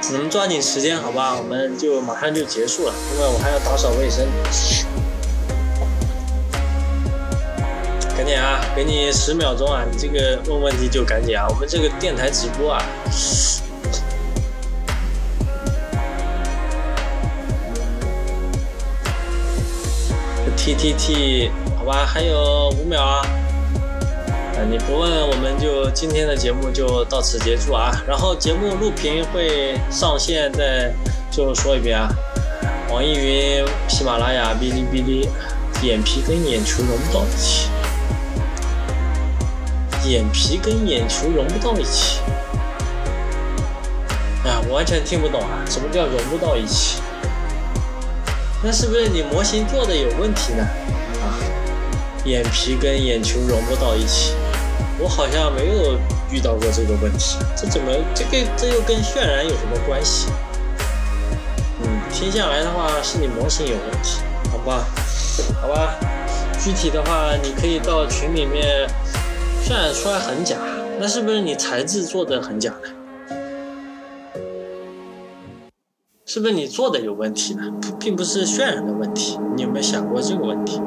你们抓紧时间，好吧，我们就马上就结束了，因为我还要打扫卫生，赶紧啊，给你十秒钟啊，你这个问问题就赶紧啊，我们这个电台直播啊。T T T，好吧，还有五秒啊！呃，你不问，我们就今天的节目就到此结束啊。然后节目录屏会上线，再最后说一遍啊。网易云、喜马拉雅、哔哩哔哩，眼皮跟眼球融不到一起，眼皮跟眼球融不到一起。哎呀，我完全听不懂啊，什么叫融不到一起？那是不是你模型做的有问题呢？啊，眼皮跟眼球融不到一起，我好像没有遇到过这个问题，这怎么，这个这又跟渲染有什么关系？嗯，听下来的话是你模型有问题，好吧好吧，具体的话你可以到群里面渲染出来很假，那是不是你材质做的很假呢？是不是你做的有问题呢？并不是渲染的问题你有没有想过这个问题？